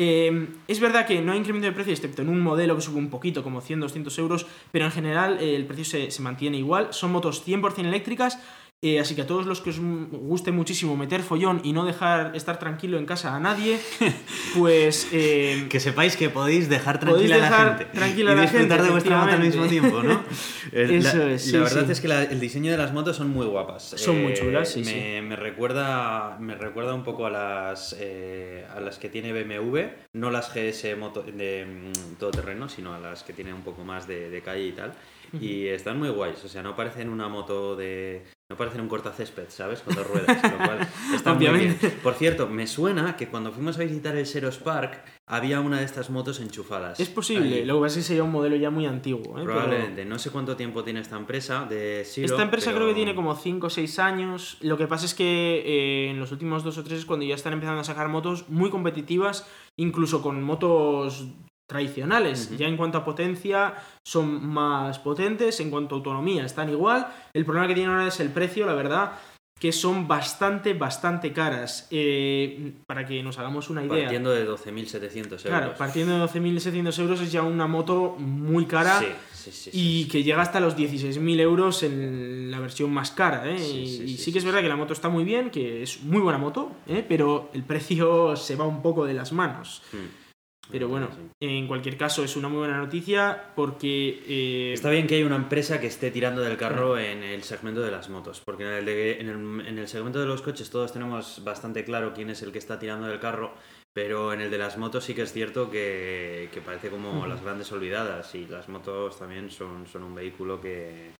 Eh, es verdad que no hay incremento de precio, excepto en un modelo que sube un poquito, como 100, 200 euros, pero en general eh, el precio se, se mantiene igual. Son motos 100% eléctricas, eh, así que a todos los que os guste muchísimo meter follón y no dejar estar tranquilo en casa a nadie, [LAUGHS] pues... eh, Que sepáis que podéis dejar Podéis tranquila a la dejar gente. tranquila y la disfrutar gente, de vuestra moto al mismo tiempo. ¿no? [LAUGHS] Eh, Eso la, es, sí, la verdad sí. es que la- el diseño de las motos son muy guapas. Eh, Son muy chulas, sí, me, sí. Me recuerda, me recuerda un poco a las, eh, a las que tiene BMW, no las GS moto, de mm, todoterreno, sino a las que tienen un poco más de, de calle y tal. Y están muy guays, o sea, no parecen una moto de... No parecen un cortacésped, ¿sabes? Con dos ruedas, lo cual está muy bien. Por cierto, me suena que cuando fuimos a visitar el Seros Park había una de estas motos enchufadas. es posible, Ahí. lo que pasa es que sería un modelo ya muy antiguo. ¿eh? Pero- Probablemente. No sé cuánto tiempo tiene esta empresa de Zero, Esta empresa pero- creo que tiene como 5 o 6 años. Lo que pasa es que eh, en los últimos 2 o 3 es cuando ya están empezando a sacar motos muy competitivas, incluso con motos tradicionales. Ya en cuanto a potencia son más potentes, en cuanto a autonomía están igual. El problema que tienen ahora es el precio, la verdad. que son bastante, bastante caras. Eh, para que nos hagamos una idea. Partiendo de 12.700 euros. Claro, partiendo de 12.700 euros es ya una moto muy cara. Sí, sí, sí, y que llega hasta los 16.000 euros en la versión más cara. ¿eh? Sí, y sí, y sí, sí que es verdad que la moto está muy bien, que es muy buena moto, ¿eh? pero el precio se va un poco de las manos. Mm. Pero bueno, en cualquier caso es una muy buena noticia porque... eh, Está bien que haya una empresa que esté tirando del carro en el segmento de las motos, porque en el, de- en el- en el segmento de los coches todos tenemos bastante claro quién es el que está tirando del carro, pero en el de las motos sí que es cierto que, que parece como las grandes olvidadas y las motos también son, son un vehículo que,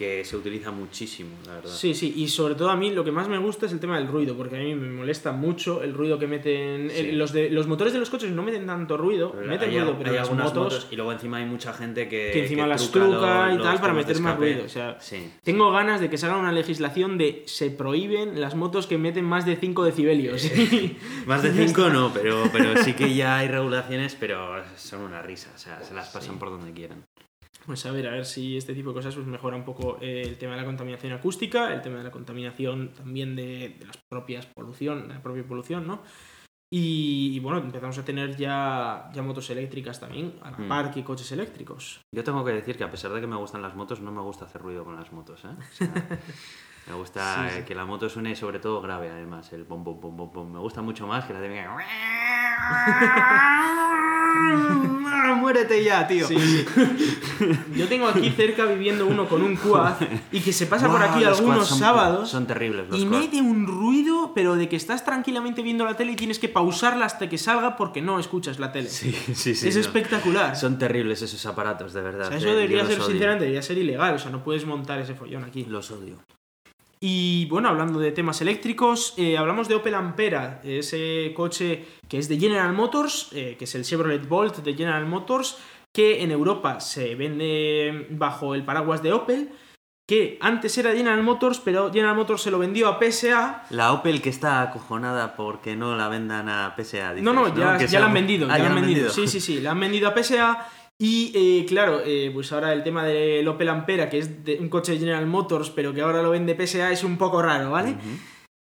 que se utiliza muchísimo, la verdad. Sí, sí, y sobre todo a mí lo que más me gusta es el tema del ruido, porque a mí me molesta mucho el ruido que meten... Sí. el- los, de, los motores de los coches no meten tanto ruido, Pero meten hay, ruido, pero hay las algunas motos, motos y luego encima hay mucha gente que, que encima que las truca truca los- y tal para meter más ruido. O sea, Sí. tengo ganas de que se haga una legislación de se prohíben las motos que meten más de 5 decibelios. [LAUGHS] Más de 5 no, pero, pero sí que ya hay regulaciones, pero son una risa, o sea, se las pasan Sí. por donde quieran. Pues a ver, a ver si este tipo de cosas pues mejora un poco el tema de la contaminación acústica, el tema de la contaminación también de, de las propias polución, de la propia polución, ¿no? Y, y bueno, empezamos a tener ya, ya motos eléctricas también, a la Mm. par que coches eléctricos. Yo tengo que decir que a pesar de que me gustan las motos, no me gusta hacer ruido con las motos, ¿eh? O sea, [LAUGHS] me gusta Sí, sí. eh, que la moto suene sobre todo grave, además, el pom pom pom pom pom. Me gusta mucho más que la de... [LAUGHS] ¡Muérete ya, tío! Sí, sí. Yo tengo aquí cerca viviendo uno con un quad y que se pasa por Buah, aquí algunos son- sábados Son terribles los y mete un ruido, pero de que estás tranquilamente viendo la tele y tienes que pausarla hasta que salga porque no escuchas la tele. Sí, [LAUGHS] sí, sí. es no. espectacular. Son terribles esos aparatos, de verdad. O sea, eh, eso debería los ser, odio. sinceramente, debería ser ilegal. O sea, no puedes montar ese follón aquí. Los odio. Y bueno, hablando de temas eléctricos, eh, hablamos de Opel Ampera, ese coche que es de General Motors, eh, que es el Chevrolet Bolt de General Motors, que en Europa se vende bajo el paraguas de Opel, que antes era General Motors, pero General Motors se lo vendió a PSA. La Opel que está acojonada porque no la vendan a PSA. dices, No, no, ya, Que ya sea- la han vendido, Ah, ya la han vendido. Sí, sí, sí, la han vendido a PSA. Y eh, claro, eh, pues ahora el tema del Opel Ampera, que es de un coche de General Motors, pero que ahora lo vende PSA, es un poco raro, ¿vale? Ujú.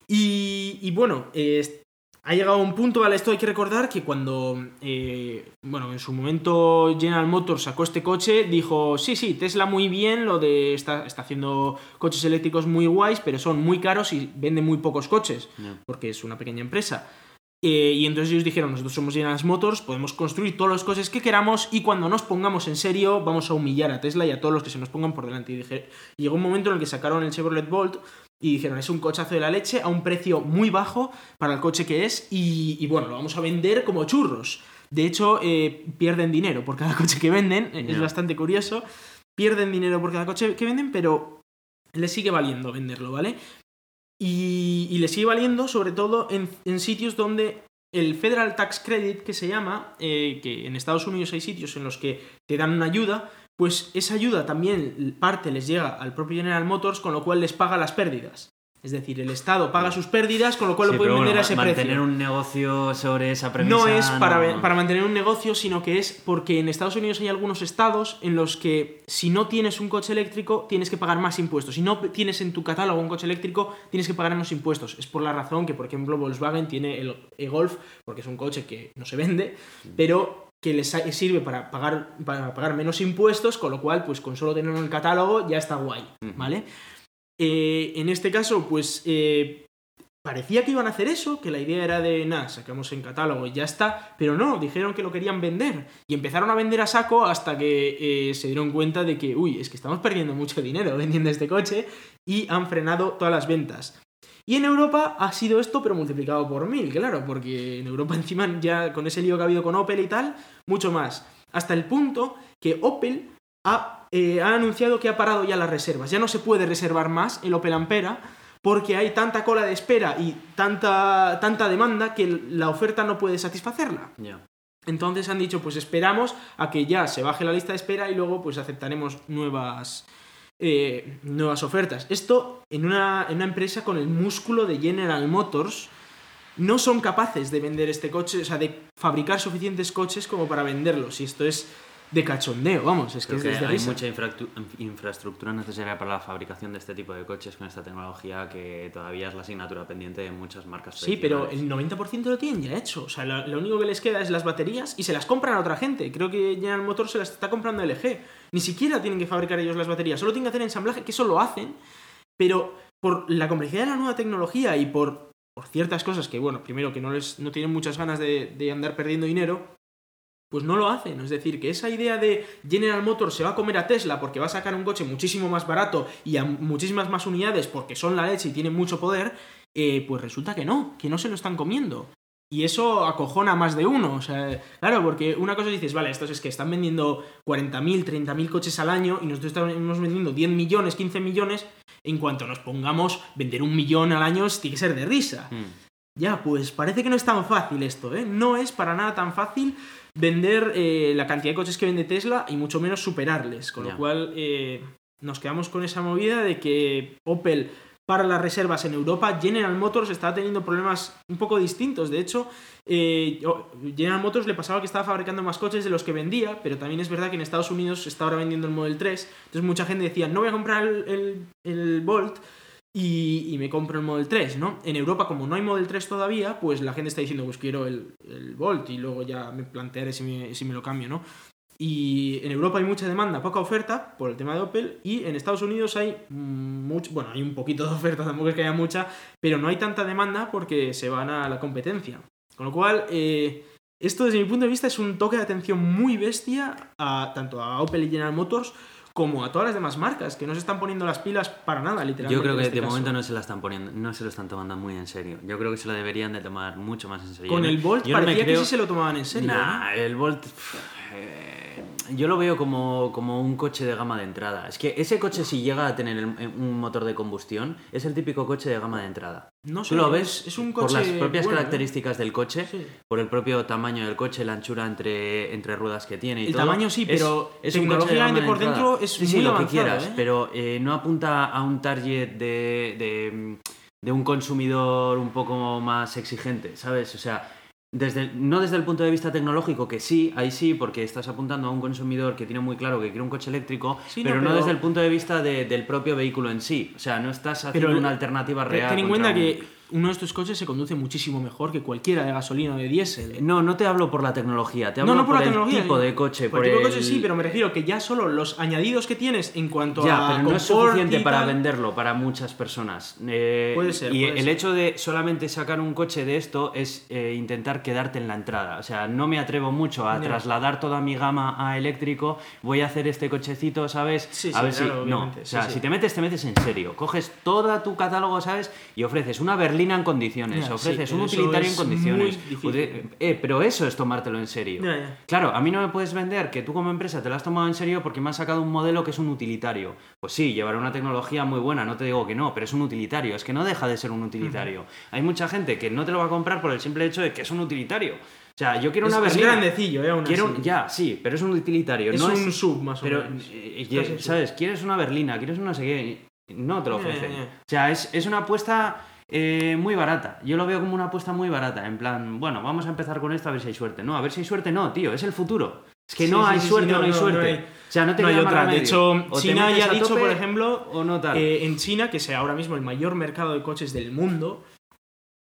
Y, y bueno, eh, ha llegado un punto, ¿vale? Esto hay que recordar que cuando, eh, bueno, en su momento General Motors sacó este coche, dijo, sí, sí, Tesla muy bien, lo de, está, está haciendo coches eléctricos muy guays, pero son muy caros y vende muy pocos coches, Ya. porque es una pequeña empresa. Eh, y entonces ellos dijeron, nosotros somos General Motors, podemos construir todos los coches que queramos y cuando nos pongamos en serio vamos a humillar a Tesla y a todos los que se nos pongan por delante. Y dije, llegó un momento en el que sacaron el Chevrolet Bolt y dijeron, es un cochazo de la leche a un precio muy bajo para el coche que es y, y bueno, lo vamos a vender como churros. De hecho, eh, pierden dinero por cada coche que venden, eh, es bastante curioso. Pierden dinero por cada coche que venden, pero les sigue valiendo venderlo, ¿vale? Y, les sigue valiendo sobre todo en, en sitios donde el Federal Tax Credit, que se llama, eh, que en Estados Unidos hay sitios en los que te dan una ayuda, pues esa ayuda también parte les llega al propio General Motors, con lo cual les paga las pérdidas. Es decir, el Estado paga sus pérdidas, con lo cual Sí, lo pueden pero vender bueno, a ese mantener precio. un negocio sobre esa premisa. No es para, no- para mantener un negocio, sino que es porque en Estados Unidos hay algunos estados en los que si no tienes un coche eléctrico tienes que pagar más impuestos. Si no tienes en tu catálogo un coche eléctrico tienes que pagar menos impuestos. Es por la razón que, por ejemplo, Volkswagen tiene el e-Golf, porque es un coche que no se vende, pero que les sirve para pagar, para pagar menos impuestos, con lo cual, pues con solo tenerlo en el catálogo ya está guay. ¿vale? Eh, en este caso, pues eh, parecía que iban a hacer eso, que la idea era de, nada, sacamos en catálogo y ya está, pero no, dijeron que lo querían vender y empezaron a vender a saco hasta que eh, se dieron cuenta de que, uy, es que estamos perdiendo mucho dinero vendiendo este coche y han frenado todas las ventas. Y en Europa ha sido esto, pero multiplicado por mil, claro, porque en Europa [LAUGHS] encima ya con ese lío que ha habido con Opel y tal, mucho más. Hasta el punto que Opel ha, eh, ha anunciado que ha parado ya las reservas. Ya no se puede reservar más el Opel Ampera porque hay tanta cola de espera y tanta, tanta demanda que la oferta no puede satisfacerla. Entonces han dicho, pues esperamos a que ya se baje la lista de espera y luego pues aceptaremos nuevas, eh, nuevas ofertas. Esto en una, en una empresa con el músculo de General Motors no son capaces de vender este coche, o sea, de fabricar suficientes coches como para venderlos. Y esto es de cachondeo, vamos, es que, es que hay mucha infractu- infraestructura necesaria para la fabricación de este tipo de coches con esta tecnología que todavía es la asignatura pendiente de muchas marcas. Sí, pero el 90% lo tienen ya hecho. O sea, lo, lo único que les queda es las baterías y se las compran a otra gente. Creo que General Motors se las está comprando LG. Ni siquiera tienen que fabricar ellos las baterías, solo tienen que hacer ensamblaje, que eso lo hacen. Pero por la complejidad de la nueva tecnología y por, por ciertas cosas que, bueno, primero que no, les, no tienen muchas ganas de, de andar perdiendo dinero, pues no lo hacen. Es decir, que esa idea de General Motors se va a comer a Tesla porque va a sacar un coche muchísimo más barato y a muchísimas más unidades porque son la leche y tienen mucho poder, eh, pues resulta que no, que no se lo están comiendo. Y eso acojona a más de uno. O sea, claro, porque una cosa dices, vale, estos es que están vendiendo 40.000, 30.000 coches al año y nosotros estamos vendiendo 10 millones, 15 millones. En cuanto nos pongamos, vender un millón al año tiene que ser de risa. Mm. Ya, pues parece que no es tan fácil esto, ¿eh? No es para nada tan fácil vender eh, la cantidad de coches que vende Tesla y mucho menos superarles. Con lo cual eh, nos quedamos con esa movida de que Opel para las reservas en Europa, General Motors está teniendo problemas un poco distintos. De hecho, eh, General Motors le pasaba que estaba fabricando más coches de los que vendía, pero también es verdad que en Estados Unidos está ahora vendiendo el Model 3. Entonces mucha gente decía, no voy a comprar el, el, el Volt y, me compro el Model 3, ¿no? En Europa, como no hay Model 3 todavía, pues la gente está diciendo, pues quiero el, el Volt y luego ya me plantearé si me, si me lo cambio, ¿no? Y en Europa hay mucha demanda, poca oferta por el tema de Opel y en Estados Unidos hay mucho, bueno, hay un poquito de oferta, tampoco es que haya mucha, pero no hay tanta demanda porque se van a la competencia. Con lo cual, eh, esto desde mi punto de vista es un toque de atención muy bestia a tanto a Opel y General Motors como a todas las demás marcas que no se están poniendo las pilas para nada, literalmente. Yo creo que este de caso. momento no se la están poniendo, no se lo están tomando muy en serio. Yo creo que se lo deberían de tomar mucho más en serio. Con el Volt yo no me parecía creo- que sí se lo tomaban en serio. Nah, el Volt. pff, eh, yo lo veo como, como un coche de gama de entrada. Es que ese coche, si llega a tener el- un motor de combustión, es el típico coche de gama de entrada. ¿eh? No Tú sé, lo es- ves es un por las coche propias bueno, ¿eh? características del coche, Sí. por el propio tamaño del coche, la anchura entre, entre ruedas que tiene y El todo. tamaño sí, Es- pero un coche de gama de por entrada. dentro es sí, sí, muy lo avanzado, que quieras, ¿eh? pero eh, no apunta a un target de, de, de un consumidor un poco más exigente, ¿sabes? O sea, desde no desde el punto de vista tecnológico, que sí, ahí sí, porque estás apuntando a un consumidor que tiene muy claro que quiere un coche eléctrico, Sí, no, pero no, desde el punto de vista de- del propio vehículo en sí. O sea, no estás haciendo Pero una alternativa real. Ten en cuenta un- que uno de estos coches se conduce muchísimo mejor que cualquiera de gasolina o de diésel. No, no te hablo por la tecnología, te no, hablo no por, la el tecnología. tipo de coche. Por Por el tipo de el- coche sí, pero me refiero que ya solo los añadidos que tienes en cuanto Ya, a pero no es suficiente para venderlo para muchas personas. Eh, Puede ser, Y puede el ser. hecho de solamente sacar un coche de esto es eh, intentar quedarte en la entrada. O sea, no me atrevo mucho a trasladar toda mi gama a eléctrico. Voy a hacer este cochecito, ¿sabes? Sí, a sí, ver si. claro, No, obviamente, o sea, sí, sí. si te metes, te metes en serio. Coges todo tu catálogo, ¿sabes? Y ofreces una berlina en condiciones. Ya, ofreces sí, un pero utilitario en es condiciones. eh, pero eso es tomártelo en serio. Ya, ya. Claro, a mí no me puedes vender que tú como empresa te lo has tomado en serio porque me has sacado un modelo que es un utilitario. Pues sí, llevará una tecnología muy buena, no te digo que no, pero es un utilitario, es que no deja de ser un utilitario. Hay mucha gente que no te lo va a comprar por el simple hecho de que es un utilitario. O sea, yo quiero Es, una es berlina. grandecillo, ¿eh? Aún Quiero, así. ya, sí, pero es un utilitario. Es no un sub, más o pero, menos. eh, Casi eh, un sub. ¿sabes? ¿Quieres una berlina? ¿Quieres una no sé qué? No te lo ofrecen. ya, ya. O sea, es, es una apuesta eh, muy barata. Yo lo veo como una apuesta muy barata. En plan, bueno, vamos a empezar con esto a ver si hay suerte. No, a ver si hay suerte, no, tío, es el futuro. Es que Sí, no sí, hay sí, suerte no, hay suerte. no hay- o sea, no te no hay otra. De hecho, O China ya ha dicho, tope por ejemplo, o no tal. Eh, en China, que es ahora mismo el mayor mercado de coches del mundo,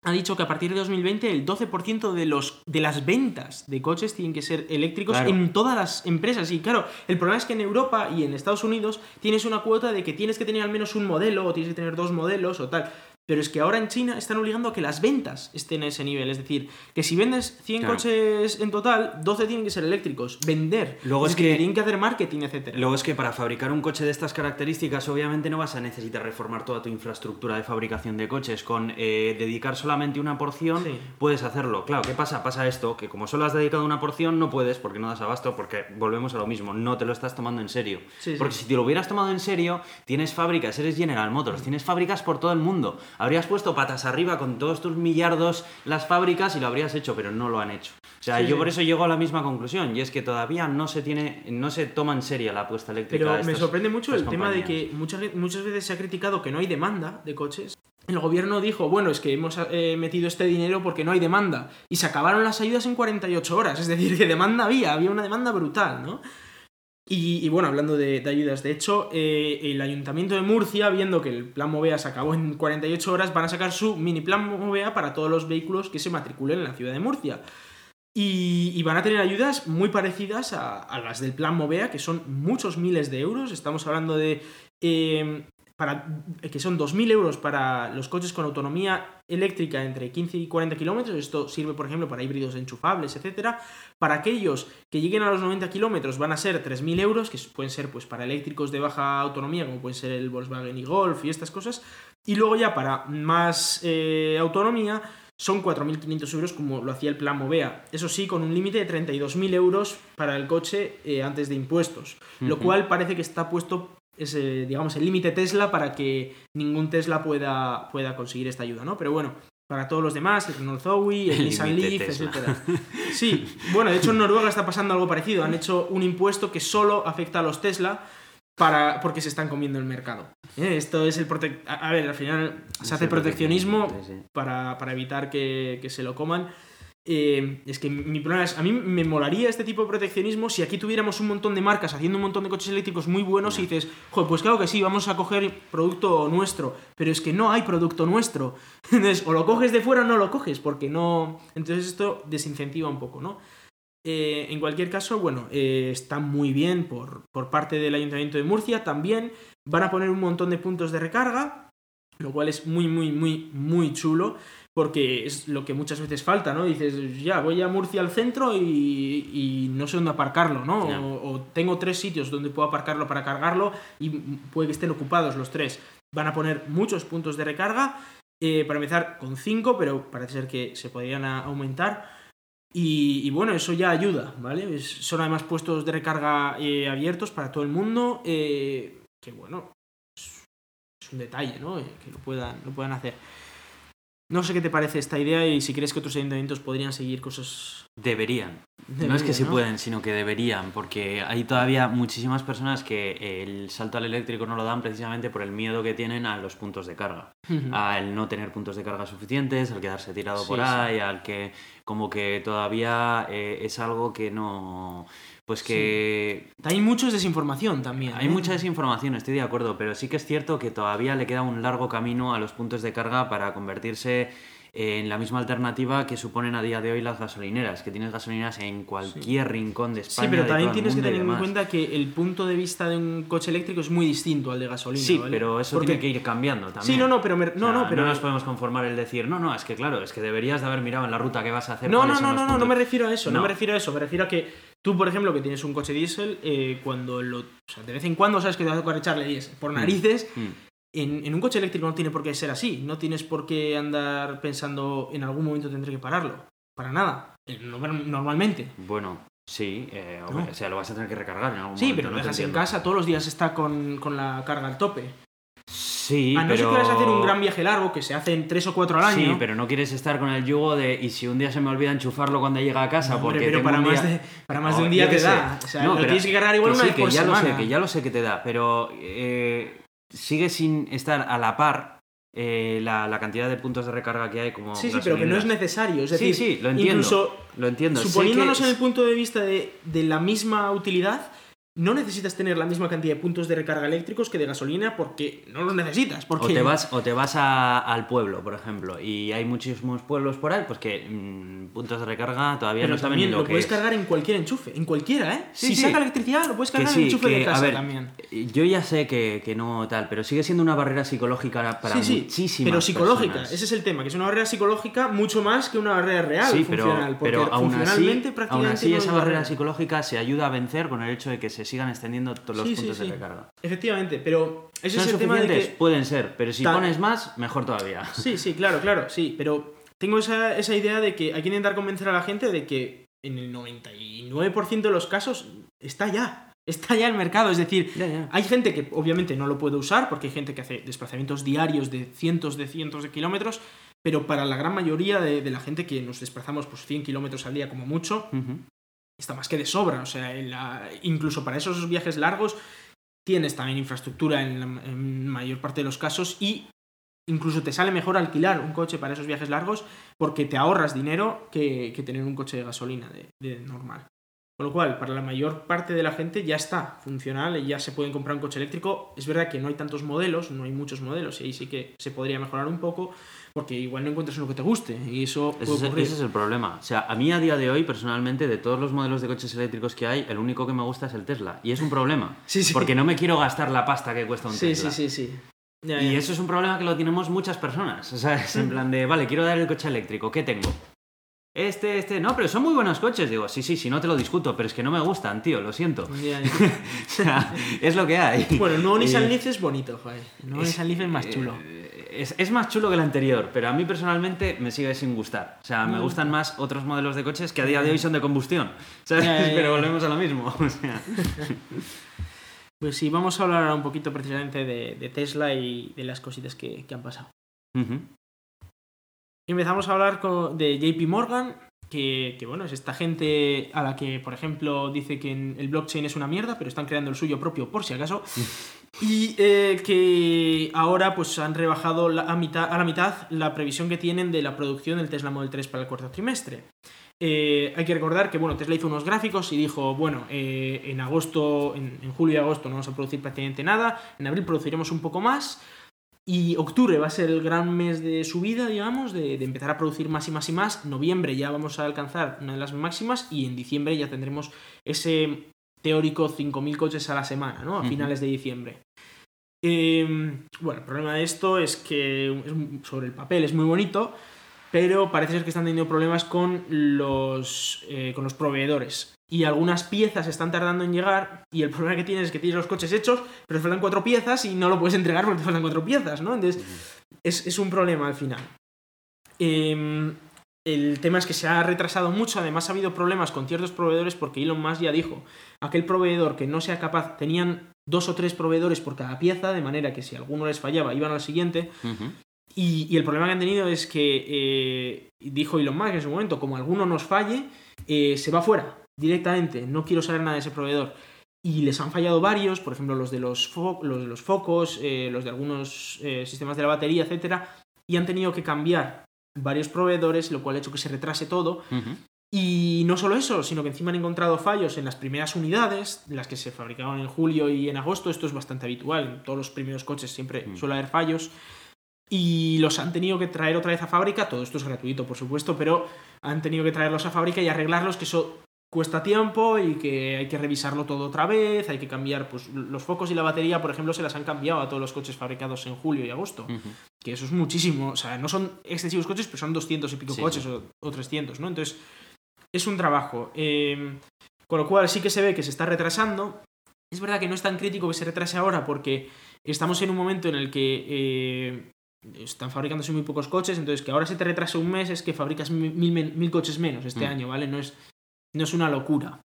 ha dicho que a partir de 2020 el 12% de, los, de las ventas de coches tienen que ser eléctricos Claro. en todas las empresas. Y claro, el problema es que en Europa y en Estados Unidos tienes una cuota de que tienes que tener al menos un modelo o tienes que tener dos modelos o tal. Pero es que ahora en China están obligando a que las ventas estén a ese nivel. Es decir, que si vendes 100 Claro. coches en total, 12 tienen que ser eléctricos. Vender. Luego es que- tienen que hacer marketing, etcétera. Luego es que para fabricar un coche de estas características, obviamente no vas a necesitar reformar toda tu infraestructura de fabricación de coches. Con eh, dedicar solamente una porción, Sí. puedes hacerlo. Claro, ¿qué pasa? Pasa esto, que como solo has dedicado una porción, no puedes porque no das abasto, porque volvemos a lo mismo, no te lo estás tomando en serio. Sí, sí. Porque si te lo hubieras tomado en serio, tienes fábricas, eres General Motors, tienes fábricas por todo el mundo. Habrías puesto patas arriba con todos tus millardos las fábricas y lo habrías hecho, pero no lo han hecho. O sea, Sí, yo por eso llego a la misma conclusión, y es que todavía no se tiene, no se toma en serio la apuesta eléctrica. Pero de me sorprende mucho el tema de que muchas, muchas veces se ha criticado que no hay demanda de coches. El gobierno dijo, bueno, es que hemos eh, metido este dinero porque no hay demanda. Y se acabaron las ayudas en 48 horas. Es decir, que demanda había, había una demanda brutal, ¿no? Y, bueno, hablando de, ayudas, de hecho, eh, el Ayuntamiento de Murcia, viendo que el plan Movea se acabó en 48 horas, van a sacar su mini plan Movea para todos los vehículos que se matriculen en la ciudad de Murcia. Y, van a tener ayudas muy parecidas a, a las del plan Movea, que son muchos miles de euros. Estamos hablando de eh, para, que son 2.000 euros para los coches con autonomía eléctrica entre 15 y 40 kilómetros. Esto sirve, por ejemplo, para híbridos enchufables, etcétera. Para aquellos que lleguen a los 90 kilómetros van a ser 3.000 euros, que pueden ser pues, para eléctricos de baja autonomía, como pueden ser el Volkswagen y Golf y estas cosas. Y luego ya para más eh, autonomía son 4.500 euros como lo hacía el plan Movea. Eso sí, con un límite de 32.000 euros para el coche eh, antes de impuestos. Lo cual parece que está puesto ese, digamos, el límite Tesla para que ningún Tesla pueda, pueda conseguir esta ayuda, ¿no? Pero bueno, para todos los demás, el Renault Zoe, el, El Nissan Leaf, Tesla. etcétera. Sí, bueno, de hecho en Noruega está pasando algo parecido. Han hecho un impuesto que solo afecta a los Tesla para, porque se están comiendo el mercado. ¿Eh? Esto es el protec- a, a ver, al final se Es hace proteccionismo proteccionismo, sí, sí. para, para evitar que, que se lo coman. Eh, es que mi problema es, a mí me molaría este tipo de proteccionismo si aquí tuviéramos un montón de marcas haciendo un montón de coches eléctricos muy buenos y dices, joder, pues claro que sí, vamos a coger producto nuestro, pero es que no hay producto nuestro. [LAUGHS] Entonces, o lo coges de fuera o no lo coges, porque no... Entonces esto desincentiva un poco, ¿no? Eh, en cualquier caso, bueno, eh, está muy bien por, por parte del Ayuntamiento de Murcia. También van a poner un montón de puntos de recarga, lo cual es muy, muy, muy, muy chulo, porque es lo que muchas veces falta, ¿no? Dices, ya, voy a Murcia al centro y, y no sé dónde aparcarlo, ¿no? O, o tengo tres sitios donde puedo aparcarlo para cargarlo y puede que estén ocupados los tres. Van a poner muchos puntos de recarga, eh, para empezar con cinco, pero parece ser que se podrían aumentar. Y, y bueno, eso ya ayuda, ¿vale? Es- son además puestos de recarga eh, abiertos para todo el mundo, eh, que bueno, es un detalle, ¿no? Eh, que lo puedan, lo puedan hacer. No sé qué te parece esta idea y si crees que otros ayuntamientos podrían seguir cosas... Deberían. de no es que media, se pueden, sino que deberían, porque hay todavía muchísimas personas que el salto al eléctrico no lo dan precisamente por el miedo que tienen a los puntos de carga. Ujú. Al no tener puntos de carga suficientes, al quedarse tirado Sí, por sí. ahí, al que como que todavía eh, es algo que no... Pues que Hay mucha desinformación también. hay ¿eh? mucha desinformación, estoy de acuerdo, pero sí que es cierto que todavía le queda un largo camino a los puntos de carga para convertirse en la misma alternativa que suponen a día de hoy las gasolineras, que tienes gasolineras en cualquier rincón de Sí, España. pero de también tienes que tener en cuenta que el punto de vista de un coche eléctrico es muy distinto al de gasolina. Sí, ¿vale? pero eso Porque- tiene que ir cambiando también. Sí, no, no, pero... me- O No, sea, no, pero... nos podemos conformar el decir, no, no, es que claro, es que deberías de haber mirado en la ruta que vas a hacer. No, no, no, no, no, no me refiero a eso, no. No. me refiero a eso, me refiero a que tú, por ejemplo, que tienes un coche diésel, eh, cuando lo... O sea, de vez en cuando sabes que te va a tocar echarle diésel por narices, Mm. En, en un coche eléctrico no tiene por qué ser así, no tienes por qué andar pensando en algún momento tendré que pararlo, para nada, Eh, no- normalmente. Bueno, sí, eh, No. o sea, lo vas a tener que recargar en algún Sí, momento, pero lo no dejas en casa, todos los días está con, con la carga al tope. Sí, a no pero... ser que vayas a hacer un gran viaje largo, que se hace en tres o cuatro al año. Sí, pero no quieres estar con el yugo de y si un día se me olvida enchufarlo cuando llega a casa porque pero para, más de, para más de No, un día te da. sé. O sea, No, lo pero tienes que cargar igual que una sí, vez que por ya semana. lo sé, que ya lo sé que te da, pero eh, sigue sin estar a la par eh, la, la cantidad de puntos de recarga que hay como Sí, sí, pero que no es necesario. Es Sí, decir, sí, lo entiendo. Incluso Lo entiendo. suponiéndonos que- en el punto de vista de, de la misma utilidad, no necesitas tener la misma cantidad de puntos de recarga eléctricos que de gasolina porque no los necesitas. Porque O te vas, o te vas a- al pueblo, por ejemplo, y hay muchísimos pueblos por ahí, pues que mm, puntos de recarga todavía pero no saben ni lo, lo, que puedes es. cargar en cualquier enchufe, en cualquiera, ¿eh? Sí, si sí. saca electricidad, lo puedes cargar en el sí, enchufe que, de casa a ver, también. yo ya sé que, que no tal, pero sigue siendo una barrera psicológica para sí, sí, muchísimas pero psicológica, personas. ese es el tema, que es una barrera psicológica mucho más que una barrera real Sí, pero, funcional, porque pero aún así, funcionalmente aún prácticamente así no esa barrera psicológica se ayuda a vencer con el hecho de que se sigan extendiendo todos los Sí, puntos sí. de recarga. Efectivamente, pero ese ¿Son es el tema de que Pueden ser, pero si Ta- pones más, mejor todavía. Sí, sí, claro, claro, sí, pero tengo esa, esa idea de que hay que intentar convencer a la gente de que en el 99% de los casos está ya, está ya el mercado, es decir, Ya, ya. hay gente que obviamente no lo puede usar porque hay gente que hace desplazamientos diarios de cientos de cientos de kilómetros, pero para la gran mayoría de, de la gente que nos desplazamos pues 100 kilómetros al día como mucho. Está más que de sobra. O sea, la- incluso para esos viajes largos tienes también infraestructura en la mayor parte de los casos y incluso te sale mejor alquilar un coche para esos viajes largos porque te ahorras dinero que, que tener un coche de gasolina de, de normal. Con lo cual, para la mayor parte de la gente ya está funcional, ya se pueden comprar un coche eléctrico. Es verdad que no hay tantos modelos, no hay muchos modelos, y ahí sí que se podría mejorar un poco, porque igual no encuentras uno que te guste, y eso puede Ese ocurrir. ese es el problema. O sea, a mí a día de hoy, personalmente, de todos los modelos de coches eléctricos que hay, el único que me gusta es el Tesla. Y es un problema. [LAUGHS] Sí, sí. Porque no me quiero gastar la pasta que cuesta un Sí, Tesla. sí, sí, sí. Ya, Y eso es un problema que lo tenemos muchas personas. O sea, es en plan de, vale, quiero dar el coche eléctrico, ¿qué tengo? Este, este, no, pero son muy buenos coches. Digo, sí, sí, sí, no te lo discuto, pero es que no me gustan, tío, lo siento. [LAUGHS] O sea, es lo que hay. Bueno, el nuevo [LAUGHS] Nissan Leaf es bonito, joder. El nuevo Nissan Leaf es más eh, chulo. Es, es más chulo que el anterior, pero a mí personalmente me sigue sin gustar. O sea, me Mm. gustan más otros modelos de coches que a día de hoy son de combustión. [LAUGHS] ¿sabes? Pero volvemos a lo mismo. [LAUGHS] O sea, [LAUGHS] Pues sí, vamos a hablar ahora un poquito precisamente de, de Tesla y de las cositas que, que han pasado. Empezamos a hablar co- de JP Morgan, que, que, bueno, es esta gente a la que, por ejemplo, dice que el blockchain es una mierda, pero están creando el suyo propio por si acaso. Y eh, que ahora pues han rebajado la- a, mitad, a la mitad la previsión que tienen de la producción del Tesla Model 3 para el cuarto trimestre. Eh, hay que recordar que bueno, Tesla hizo unos gráficos y dijo, bueno, eh, en agosto, en, en julio y agosto no vamos a producir prácticamente nada, en abril produciremos un poco más, y octubre va a ser el gran mes de subida, digamos, de, de empezar a producir más y más y más. Noviembre ya vamos a alcanzar una de las máximas y en diciembre ya tendremos ese teórico 5.000 coches a la semana, ¿no? A finales de diciembre. Eh, bueno, el problema de esto es que es- sobre el papel es muy bonito, pero parece ser que están teniendo problemas con los, eh, con los proveedores. Y algunas piezas están tardando en llegar y el problema que tienes es que tienes los coches hechos, pero te faltan cuatro piezas y no lo puedes entregar porque te faltan cuatro piezas, ¿no? Entonces es, es un problema al final. Eh, el tema es que se ha retrasado mucho, además ha habido problemas con ciertos proveedores porque Elon Musk ya dijo, aquel proveedor que no sea capaz, tenían dos o tres proveedores por cada pieza, de manera que si alguno les fallaba iban al siguiente, Ujú. y, y el problema que han tenido es que, eh, dijo Elon Musk en su momento, como alguno nos falle, eh, se va fuera directamente, no quiero saber nada de ese proveedor. Y les han fallado varios, por ejemplo los de los, fo- los, de los focos, eh, los de algunos eh, sistemas de la batería, etcétera, y han tenido que cambiar varios proveedores, lo cual ha hecho que se retrase todo. Y no solo eso, sino que encima han encontrado fallos en las primeras unidades, las que se fabricaban en julio y en agosto. Esto es bastante habitual, en todos los primeros coches siempre Mm. suele haber fallos. Y los han tenido que traer otra vez a fábrica, todo esto es gratuito por supuesto, pero han tenido que traerlos a fábrica y arreglarlos, que eso cuesta tiempo y que hay que revisarlo todo otra vez, hay que cambiar pues, los focos y la batería, por ejemplo, se las han cambiado a todos los coches fabricados en julio y agosto que eso es muchísimo, o sea, no son excesivos coches, pero son 200 y pico Sí, coches sí. O, o 300, ¿no? Entonces, es un trabajo. eh, con lo cual sí que se ve que se está retrasando. Es verdad que no es tan crítico que se retrase ahora porque estamos en un momento en el que eh, están fabricándose muy pocos coches, entonces que ahora se te retrase un mes es que fabricas mil, mil men- mil coches menos este Mm. año, ¿vale? No es, no es una locura.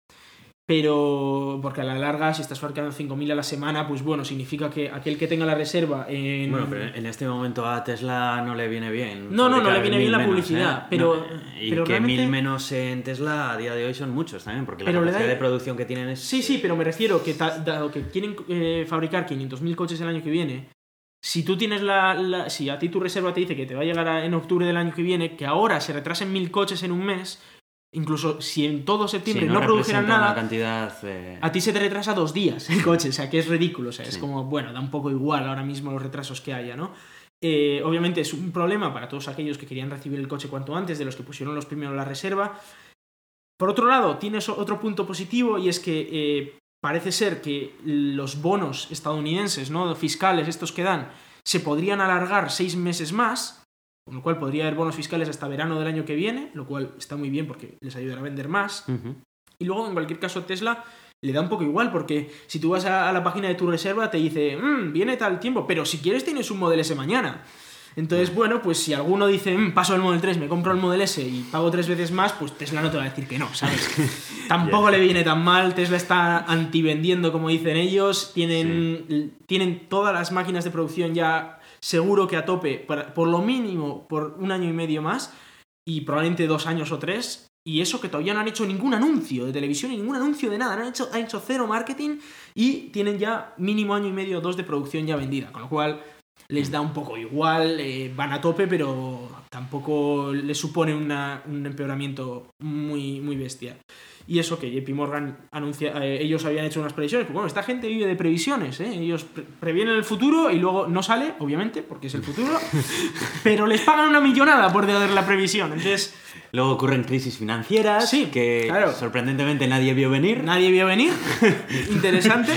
Pero, porque a la larga, si estás fabricando 5.000 a la semana, pues bueno, significa que aquel que tenga la reserva en... Bueno, pero en este momento a Tesla no le viene bien. No, no, no le viene bien la menos, publicidad, ¿eh? pero- No, y pero que realmente- mil menos en Tesla a día de hoy son muchos también, porque la Pero capacidad da- de producción que tienen es... Sí, sí, pero me refiero que dado que quieren eh, fabricar 500.000 coches el año que viene, si tú tienes la, la- Si a ti tu reserva te dice que te va a llegar a- en octubre del año que viene, que ahora se retrasen mil coches en un mes, incluso si en todo Sí, septiembre no, produjeran representa nada, cantidad... eh, a ti se te retrasa dos días el coche, o sea, que es ridículo, o sea, es como, bueno, da un poco igual ahora mismo los retrasos que haya, ¿no? Eh, obviamente es un problema para todos aquellos que querían recibir el coche cuanto antes, de los que pusieron los primeros la reserva. Por otro lado, tienes otro punto positivo y es que eh, parece ser que los bonos estadounidenses, ¿no? Fiscales, estos que dan, se podrían alargar seis meses más, con lo cual podría haber bonos fiscales hasta verano del año que viene, lo cual está muy bien porque les ayudará a vender más. Y luego, en cualquier caso, Tesla le da un poco igual, porque si tú vas a, a la página de tu reserva, te dice, "Mm, viene tal tiempo, pero si quieres tienes un Model S mañana. Entonces, bueno, pues si alguno dice, "Mm, paso el Model 3, me compro el Model S y pago tres veces más, pues Tesla no te va a decir que no, ¿sabes? [LAUGHS] [LAUGHS] Tampoco le viene tan mal, Tesla está antivendiendo, como dicen ellos, tienen, tienen todas las máquinas de producción ya seguro que a tope, para- por lo mínimo por un año y medio más, y probablemente dos años o tres, y eso que todavía no han hecho ningún anuncio de televisión ningún anuncio de nada. No han hecho, han hecho cero marketing y tienen ya mínimo año y medio o dos de producción ya vendida. Con lo cual, les da un poco igual, eh, van a tope, pero tampoco les supone una- un empeoramiento muy, muy bestia. Y eso que JP Morgan anuncia, eh, ellos habían hecho unas previsiones, pues bueno, esta gente vive de previsiones, ¿eh? ellos pre- previenen el futuro y luego no sale, obviamente, porque es el futuro, [LAUGHS] pero les pagan una millonada por dar la previsión. Entonces, Luego ocurren crisis financieras Sí, que claro. sorprendentemente nadie vio venir. Nadie vio venir. [LAUGHS] Interesante.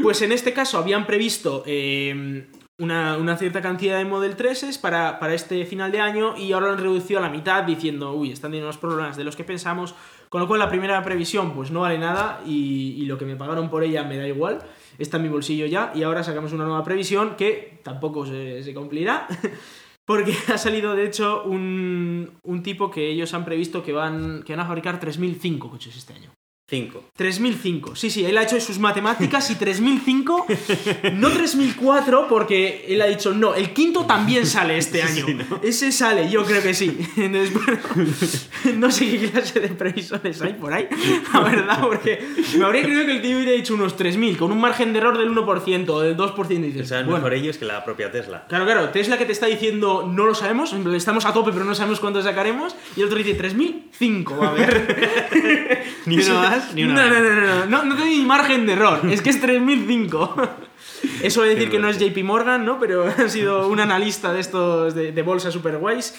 Pues en este caso habían previsto eh, una, una cierta cantidad de Model 3 para, para este final de año y ahora lo han reducido a la mitad diciendo, uy, están teniendo más problemas de los que pensamos. Con lo cual la primera previsión pues no vale nada y, y lo que me pagaron por ella me da igual. Está en mi bolsillo ya y ahora sacamos una nueva previsión que tampoco se, se cumplirá. Porque [LAUGHS] ha salido, de hecho, un, un tipo que ellos han previsto que van, que van a fabricar 3.005 coches este año. 5. 3005. Sí, sí, él ha hecho sus matemáticas y 3005, no 3004, porque él ha dicho, no, el quinto también sale este año. Ese sale, yo creo que sí. Entonces, bueno, no sé qué clase de previsiones hay por ahí, la verdad, porque me habría creído que el tío hubiera dicho unos 3000, con un margen de error del 1% o del 2%. Y dices, O sea, bueno, mejor ellos que la propia Tesla. Claro, claro, Tesla que te está diciendo no lo sabemos, estamos a tope pero no sabemos cuánto sacaremos, y el otro dice 3005, va a ver. [LAUGHS] Ni uno más, ni uno no, no, no, no, no, no, no tiene ni margen de error, es que es 3005. [LAUGHS] Eso de decir que no es. JP Morgan, ¿no? Pero [LAUGHS] ha sido un analista de estos de, de bolsa super guays,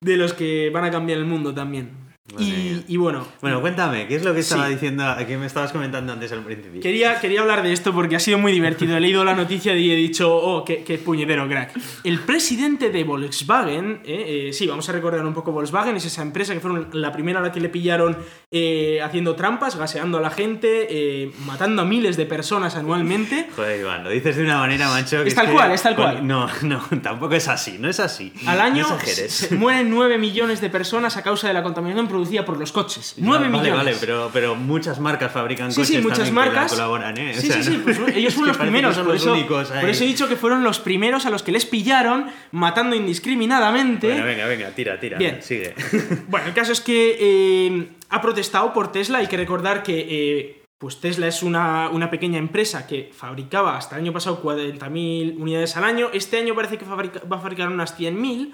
de los que van a cambiar el mundo también. Y, y bueno, Bueno, cuéntame, ¿qué es lo que estaba Sí. diciendo, que me estabas comentando antes al principio? Quería, quería hablar de esto porque ha sido muy divertido. He leído la noticia y he dicho, oh, qué, qué puñetero crack. El presidente de Volkswagen, eh, eh, sí, vamos a recordar un poco Volkswagen, es esa empresa que fueron la primera a la que le pillaron eh, haciendo trampas, gaseando a la gente, eh, matando a miles de personas anualmente. Joder, Iván, lo dices de una manera, macho. que Es tal cual, es tal cual. No, [LAUGHS] no, tampoco es así, no es así. Al año No se- mueren 9 millones de personas a causa de la contaminación producida por los coches. 9 vale, millones. Vale, pero, pero muchas marcas fabrican Sí, coches sí, muchas que marcas. colaboran, ¿eh? O Sí, sea, sí, sí, no- pues [LAUGHS] ellos fueron los primeros, son por los eso, únicos por eso he dicho que fueron los primeros a los que les pillaron matando indiscriminadamente. Bueno, venga, venga, tira, tira. Bien. Sigue. [LAUGHS] Bueno, el caso es que eh, ha protestado por Tesla. Hay que recordar que eh, pues Tesla es una, una pequeña empresa que fabricaba hasta el año pasado 40.000 unidades al año. Este año parece que fabrica- va a fabricar unas 100.000.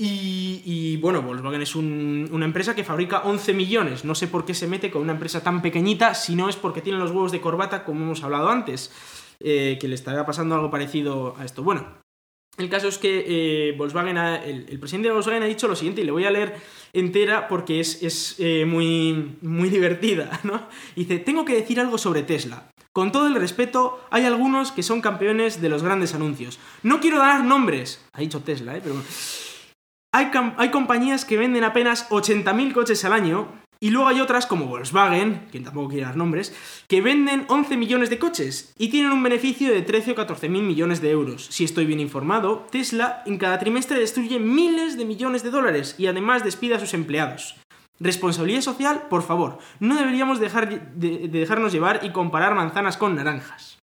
Y, y, bueno, Volkswagen es un- una empresa que fabrica 11 millones. No sé por qué se mete con una empresa tan pequeñita, si no es porque tiene los huevos de corbata, como hemos hablado antes, eh, que le estará pasando algo parecido a esto. Bueno, el caso es que eh, Volkswagen ha- el, presidente de Volkswagen ha dicho lo siguiente, y le voy a leer entera porque es, es, eh, muy, muy divertida, [LAUGHS] ¿no? Dice, tengo que decir algo sobre Tesla. Con todo el respeto, hay algunos que son campeones de los grandes anuncios. No quiero dar nombres, ha dicho Tesla, ¿eh? Pero. Hay, hay compañías que venden apenas 80.000 coches al año y luego hay otras como Volkswagen, que tampoco quiero dar nombres, que venden 11 millones de coches y tienen un beneficio de 13 o 14 mil millones de euros. Si estoy bien informado, Tesla en cada trimestre destruye miles de millones de dólares y además despide a sus empleados. Responsabilidad social, por favor, no deberíamos dejar de, de dejarnos llevar y comparar manzanas con naranjas.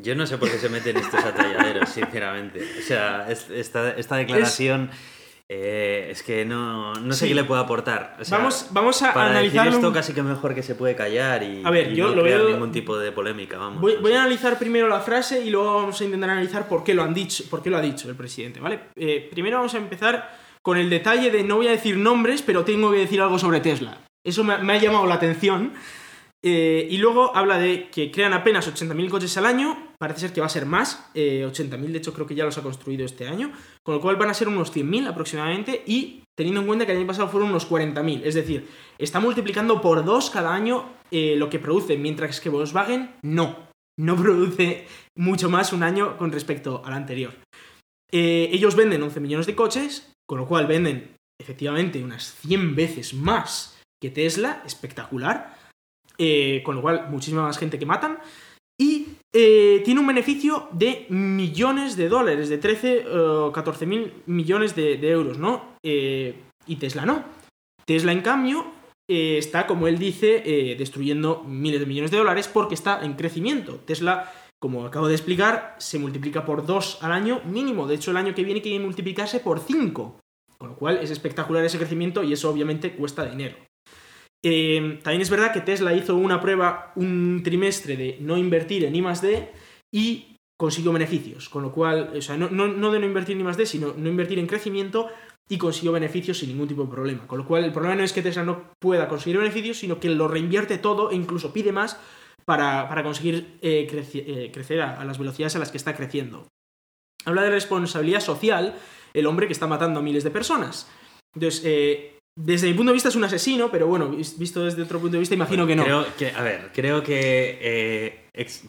Yo no sé por qué se meten estos atalladeros, sinceramente. O sea, es- esta, esta declaración eh, es que no, no sé Sí. qué le puedo aportar. O sea, Vamos, vamos a para decir analizar esto un- casi que mejor que se puede callar y, A ver, y yo no lo crear veo- ningún tipo de polémica, vamos. Voy, a analizar primero la frase y luego vamos a intentar analizar por qué lo han dicho, por qué lo ha dicho el presidente, ¿vale? Eh, primero vamos a empezar con el detalle de no voy a decir nombres, pero tengo que decir algo sobre Tesla. Eso me, ha- me ha llamado la atención. Eh, y luego habla de que crean apenas 80.000 coches al año, parece ser que va a ser más, eh, 80.000 de hecho creo que ya los ha construido este año, con lo cual van a ser unos 100.000 aproximadamente y teniendo en cuenta que el año pasado fueron unos 40.000, es decir, está multiplicando por dos cada año eh, lo que produce, mientras que Volkswagen no, no [LAUGHS] produce mucho más un año con respecto al anterior. Eh, ellos venden 11 millones de coches, con lo cual venden efectivamente unas 100 veces más que Tesla, espectacular, eh, con lo cual muchísima más gente que matan, y eh, tiene un beneficio de millones de dólares, de 13 o 14 mil millones de, euros, ¿no? Eh, y Tesla no. Tesla, en cambio, eh, está, como él dice, destruyendo miles de millones de dólares porque está en crecimiento. Tesla, como acabo de explicar, se multiplica por 2 al año mínimo. De hecho, el año que viene quiere multiplicarse por 5. Con lo cual es espectacular ese crecimiento y eso obviamente cuesta dinero. Eh, también es verdad que Tesla hizo una prueba un trimestre de no invertir en I+D y consiguió beneficios, con lo cual, o sea, no, no, no de no invertir ni más de, sino no invertir en crecimiento y consiguió beneficios sin ningún tipo de problema. Con lo cual, el problema no es que Tesla no pueda conseguir beneficios, sino que lo reinvierte todo e incluso pide más para, para conseguir eh, eh, crecer a, a las velocidades a las que está creciendo. Habla de responsabilidad social el hombre que está matando a miles de personas. Entonces, eh, desde mi punto de vista es un asesino, pero bueno, vis- visto desde otro punto de vista, imagino que no. Creo que, a ver, creo que. eh, ex-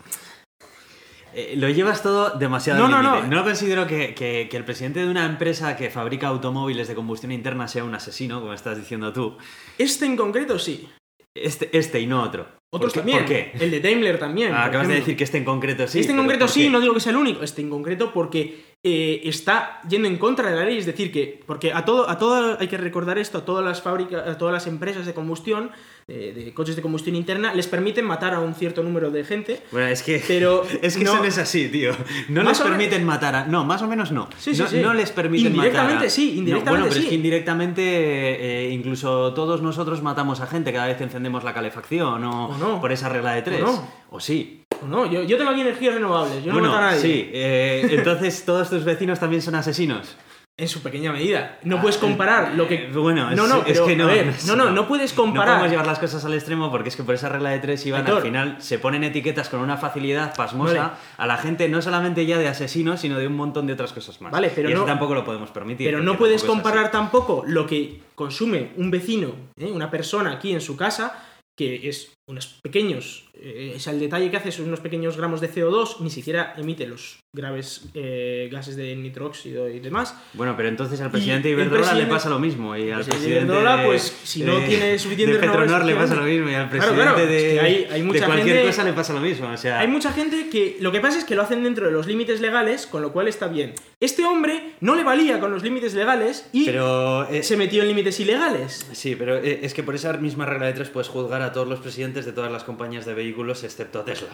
eh, lo llevas todo demasiado No, no, límite. no. considero que, que- que el presidente de una empresa que fabrica automóviles de combustión interna sea un asesino, como estás diciendo tú. Este en concreto sí. Este, este y no otro. Otros ¿Por también. ¿Por qué? El de Daimler también. Ah, acabas de decir que este en concreto sí. este en concreto ¿por sí, no digo que sea el único. Este en concreto porque eh, está yendo en contra de la ley. Es decir, que. Porque a todo, a todo hay que recordar esto, a todas las fábricas, a todas las empresas de combustión, eh, de coches de combustión interna, les permiten matar a un cierto número de gente. Bueno, es que. Pero [LAUGHS] Es que no- eso no es así, tío. No les menos- permiten matar a. No, más o menos no. Sí, sí, no, sí. no les permiten matar. Indirectamente a- sí, indirectamente bueno, pero es que indirectamente eh, incluso todos nosotros matamos a gente cada vez que encendemos la calefacción o, por esa regla de tres. O sí. No, yo, yo tengo aquí energías renovables. Yo no bueno, mato a nadie. sí. eh, entonces todos tus vecinos también son asesinos. En su pequeña medida. No puedes comparar lo que. Eh, bueno, es, no, no, es pero, que no. ver, no, no, no puedes No comparar. podemos llevar las cosas al extremo porque es que por esa regla de tres iban Aitor. al final se ponen etiquetas con una facilidad pasmosa Vale. a la gente no solamente ya de asesinos sino de un montón de otras cosas más. Vale, pero y eso no- tampoco lo podemos permitir. Pero no puedes comparar tampoco lo que consume un vecino, ¿eh? una persona aquí en su casa, que es unos pequeños, eh, o sea, el detalle que hace son unos pequeños gramos de CO2, ni siquiera emite los graves eh, gases de nitróxido y demás. Bueno, pero entonces al presidente Iberdrola presidente- le pasa lo mismo y al presidente de presidente Iberdrola, pues, si no tiene suficiente de Petronor le pasa lo mismo y al presidente claro, de, es que hay- hay mucha de cualquier gente- cosa le pasa lo mismo. O sea, Hay mucha gente que lo que pasa es que lo hacen dentro de los límites legales, con lo cual está bien. Este hombre no le valía con los límites legales y pero eh, se metió en límites ilegales. Sí, pero eh, es que por esa misma regla de tres puedes juzgar a todos los presidentes de todas las compañías de vehículos excepto Tesla.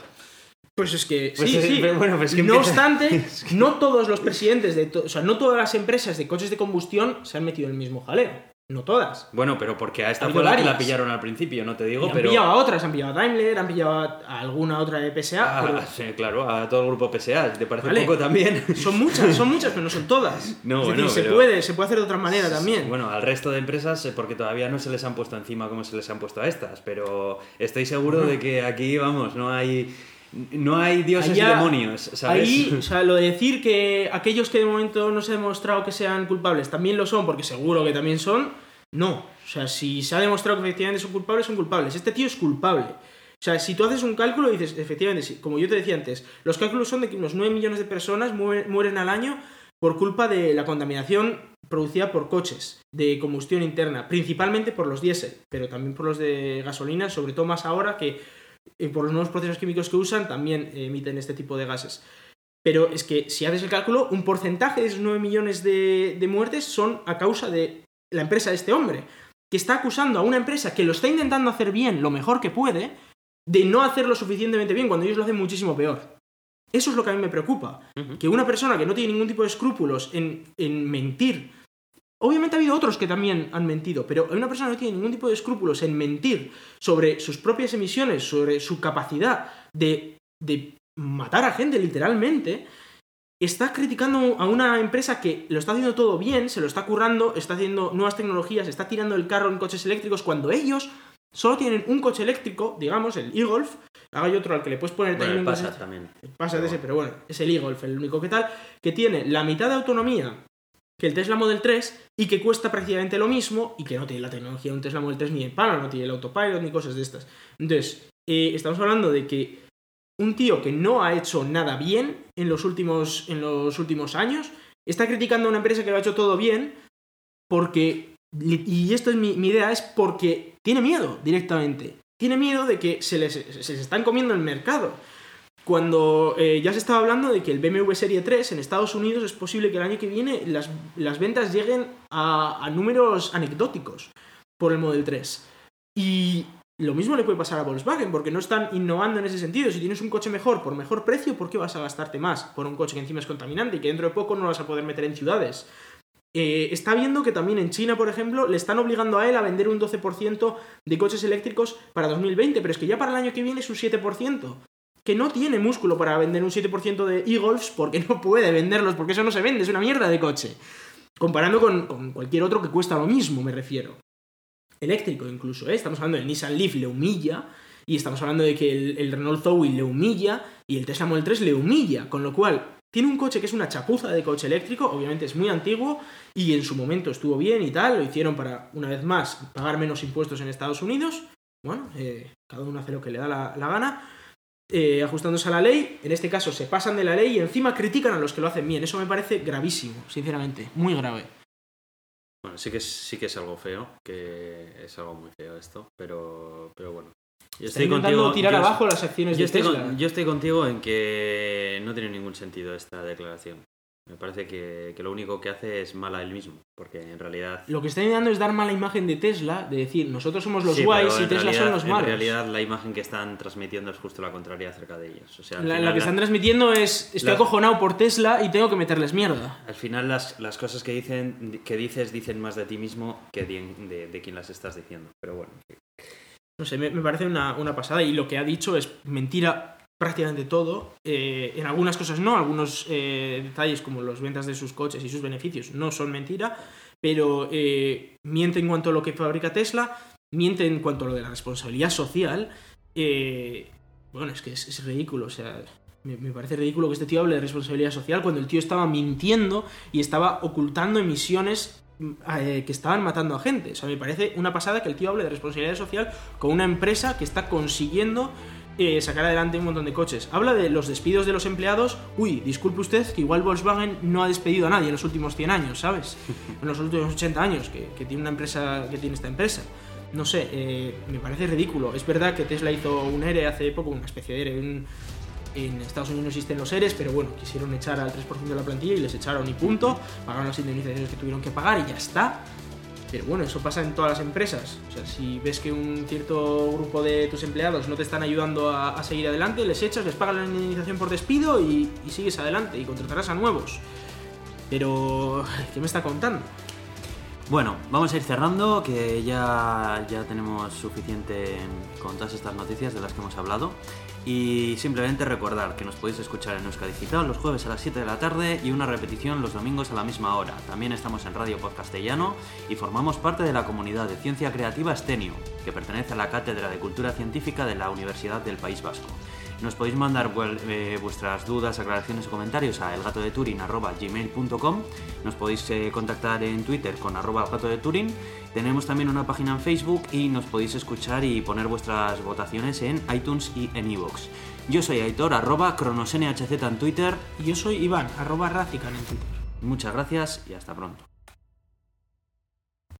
Pues es que Pues sí, es- sí. pero bueno, pues es que no empieza- obstante, [LAUGHS] no todos los presidentes de, to- o sea, no todas las empresas de coches de combustión se han metido en el mismo jaleo. No todas. Bueno, pero porque a esta fue la que la pillaron al principio, no te Y digo, han pero... pillado a otras, han pillado a Daimler, han pillado a alguna otra de PSA, Ah, pero sí, claro, a todo el grupo PSA, ¿te parece Vale. poco también? son muchas, son muchas, pero no son todas. [LAUGHS] No, es bueno, decir, se puede, se puede hacer de otra manera también. Bueno, al resto de empresas, eh, porque todavía no se les han puesto encima como se les han puesto a estas, pero estoy seguro de que aquí, vamos, no hay... No hay dioses Allá- y demonios, ¿sabes? Ahí, [LAUGHS] o sea, lo de decir que aquellos que de momento no se ha demostrado que sean culpables también lo son, porque seguro que también son, no. O sea, si se ha demostrado que efectivamente son culpables, son culpables. Este tío es culpable. O sea, si tú haces un cálculo y dices, efectivamente, sí, como yo te decía antes, los cálculos son de que unos 9 millones de personas mueren al año por culpa de la contaminación producida por coches de combustión interna, principalmente por los diésel, pero también por los de gasolina, sobre todo más ahora que eh, por los nuevos procesos químicos que usan también emiten este tipo de gases. Pero es que si haces el cálculo, un porcentaje de esos 9 millones de, de muertes son a causa de la empresa de este hombre, que está acusando a una empresa que lo está intentando hacer bien, lo mejor que puede, de no hacerlo suficientemente bien cuando ellos lo hacen muchísimo peor. Eso es lo que a mí me preocupa. Que una persona que no tiene ningún tipo de escrúpulos en, en mentir. Obviamente ha habido otros que también han mentido, pero una persona que no tiene ningún tipo de escrúpulos en mentir sobre sus propias emisiones, sobre su capacidad de, de matar a gente literalmente, está criticando a una empresa que lo está haciendo todo bien, se lo está currando, está haciendo nuevas tecnologías, está tirando el carro en coches eléctricos cuando ellos solo tienen un coche eléctrico, digamos, el e-Golf, hay otro al que le puedes poner Bueno, también el un Passat también. pasa de ese, pero bueno, es el e-Golf, el único que tal, que tiene la mitad de autonomía que el Tesla Model 3 y que cuesta prácticamente lo mismo y que no tiene la tecnología de un Tesla Model 3 ni el palo, no tiene el autopilot ni cosas de estas. Entonces, eh, estamos hablando de que un tío que no ha hecho nada bien en los últimos, en los últimos años está criticando a una empresa que lo ha hecho todo bien porque, y esto es mi, mi idea, es porque tiene miedo directamente. Tiene miedo de que se les, se les están comiendo el mercado. Cuando eh, ya se estaba hablando de que el BMW Serie 3 en Estados Unidos es posible que el año que viene las, las ventas lleguen a, a números anecdóticos por el Model 3. Y lo mismo le puede pasar a Volkswagen, porque no están innovando en ese sentido. Si tienes un coche mejor por mejor precio, ¿por qué vas a gastarte más por un coche que encima es contaminante y que dentro de poco no vas a poder meter en ciudades? Eh, está viendo que también en China, por ejemplo, le están obligando a él a vender un 12% de coches eléctricos para 2020, pero es que ya para el año que viene es un 7%. Que no tiene músculo para vender un 7% de e-golfs porque no puede venderlos, porque eso no se vende, es una mierda de coche. Comparando con, cualquier otro que cuesta lo mismo, me refiero. Eléctrico incluso, ¿eh? Estamos hablando del Nissan Leaf, le humilla, y estamos hablando de que el, Renault Zoe le humilla, y el Tesla Model 3 le humilla, con lo cual tiene un coche que es una chapuza de coche eléctrico, obviamente es muy antiguo y en su momento estuvo bien y tal, lo hicieron para, una vez más, pagar menos impuestos en Estados Unidos. Bueno, eh, cada uno hace lo que le da la gana. Eh, ajustándose a la ley, en este caso se pasan de la ley y encima critican a los que lo hacen bien. Eso me parece gravísimo, sinceramente, muy grave. Bueno, sí que es, sí que es algo feo, que es algo muy feo esto, pero, pero bueno. Yo Está intentando tirar yo- abajo las acciones yo de estoy, Tesla. con- yo estoy contigo en que no tiene ningún sentido esta declaración. Me parece que, que lo único que hace es mala él mismo, porque en realidad... Lo que está intentando es dar mala imagen de Tesla, de decir, nosotros somos los Sí, guays y Tesla realidad- son los malos. En realidad la imagen que están transmitiendo es justo la contraria acerca de ellos. O sea, la, que la- están transmitiendo es, estoy las- acojonado por Tesla y tengo que meterles mierda. Al final las, las cosas que, dicen, que dices dicen más de ti mismo que de, de- de quien las estás diciendo. Pero bueno. No sé, me, me parece una, una pasada y lo que ha dicho es mentira prácticamente todo. Eh, en algunas cosas no, algunos eh, detalles como las ventas de sus coches y sus beneficios no son mentira, pero eh, miente en cuanto a lo que fabrica Tesla, miente en cuanto a lo de la responsabilidad social. bueno, es que es, ridículo, o sea, me, me parece ridículo que este tío hable de responsabilidad social cuando el tío estaba mintiendo y estaba ocultando emisiones eh, que estaban matando a gente. O sea, me parece una pasada que el tío hable de responsabilidad social con una empresa que está consiguiendo eh, sacar adelante un montón de coches. Habla de los despidos de los empleados. Uy, disculpe usted que igual Volkswagen no ha despedido a nadie en los últimos 100 años, ¿sabes? [LAUGHS] En los últimos 80 años que, que tiene una empresa que tiene esta empresa. No sé, eh, me parece ridículo. Es verdad que Tesla hizo un ERE hace poco, una especie de ERE. un- en Estados Unidos no existen los ERES, pero bueno, quisieron echar al 3% de la plantilla y les echaron y punto. Pagaron las indemnizaciones que tuvieron que pagar y ya está. Pero bueno, eso pasa en todas las empresas. O sea, si ves que un cierto grupo de tus empleados no te están ayudando a, seguir adelante, les echas, les pagas la indemnización por despido y, y sigues adelante y contratarás a nuevos. Pero, ¿qué me está contando? Bueno, vamos a ir cerrando, que ya, ya tenemos suficiente con todas estas noticias de las que hemos hablado. Y simplemente recordar que nos podéis escuchar en Euska Digital los jueves a las 7 de la tarde y una repetición los domingos a la misma hora. También estamos en Radio Podcastellano y formamos parte de la comunidad de ciencia creativa Estenio, que pertenece a la Cátedra de Cultura Científica de la Universidad del País Vasco. Nos podéis mandar eh, vuestras dudas, aclaraciones o comentarios a elgatodeturin.gmail.com Nos podéis eh, contactar en Twitter con arroba elgatodeturin Tenemos también una página en Facebook y nos podéis escuchar y poner vuestras votaciones en iTunes y en iVoox. Yo soy Aitor, arroba cronosnhz en Twitter. Y yo soy Iván, arroba Razican en Twitter. Muchas gracias y hasta pronto.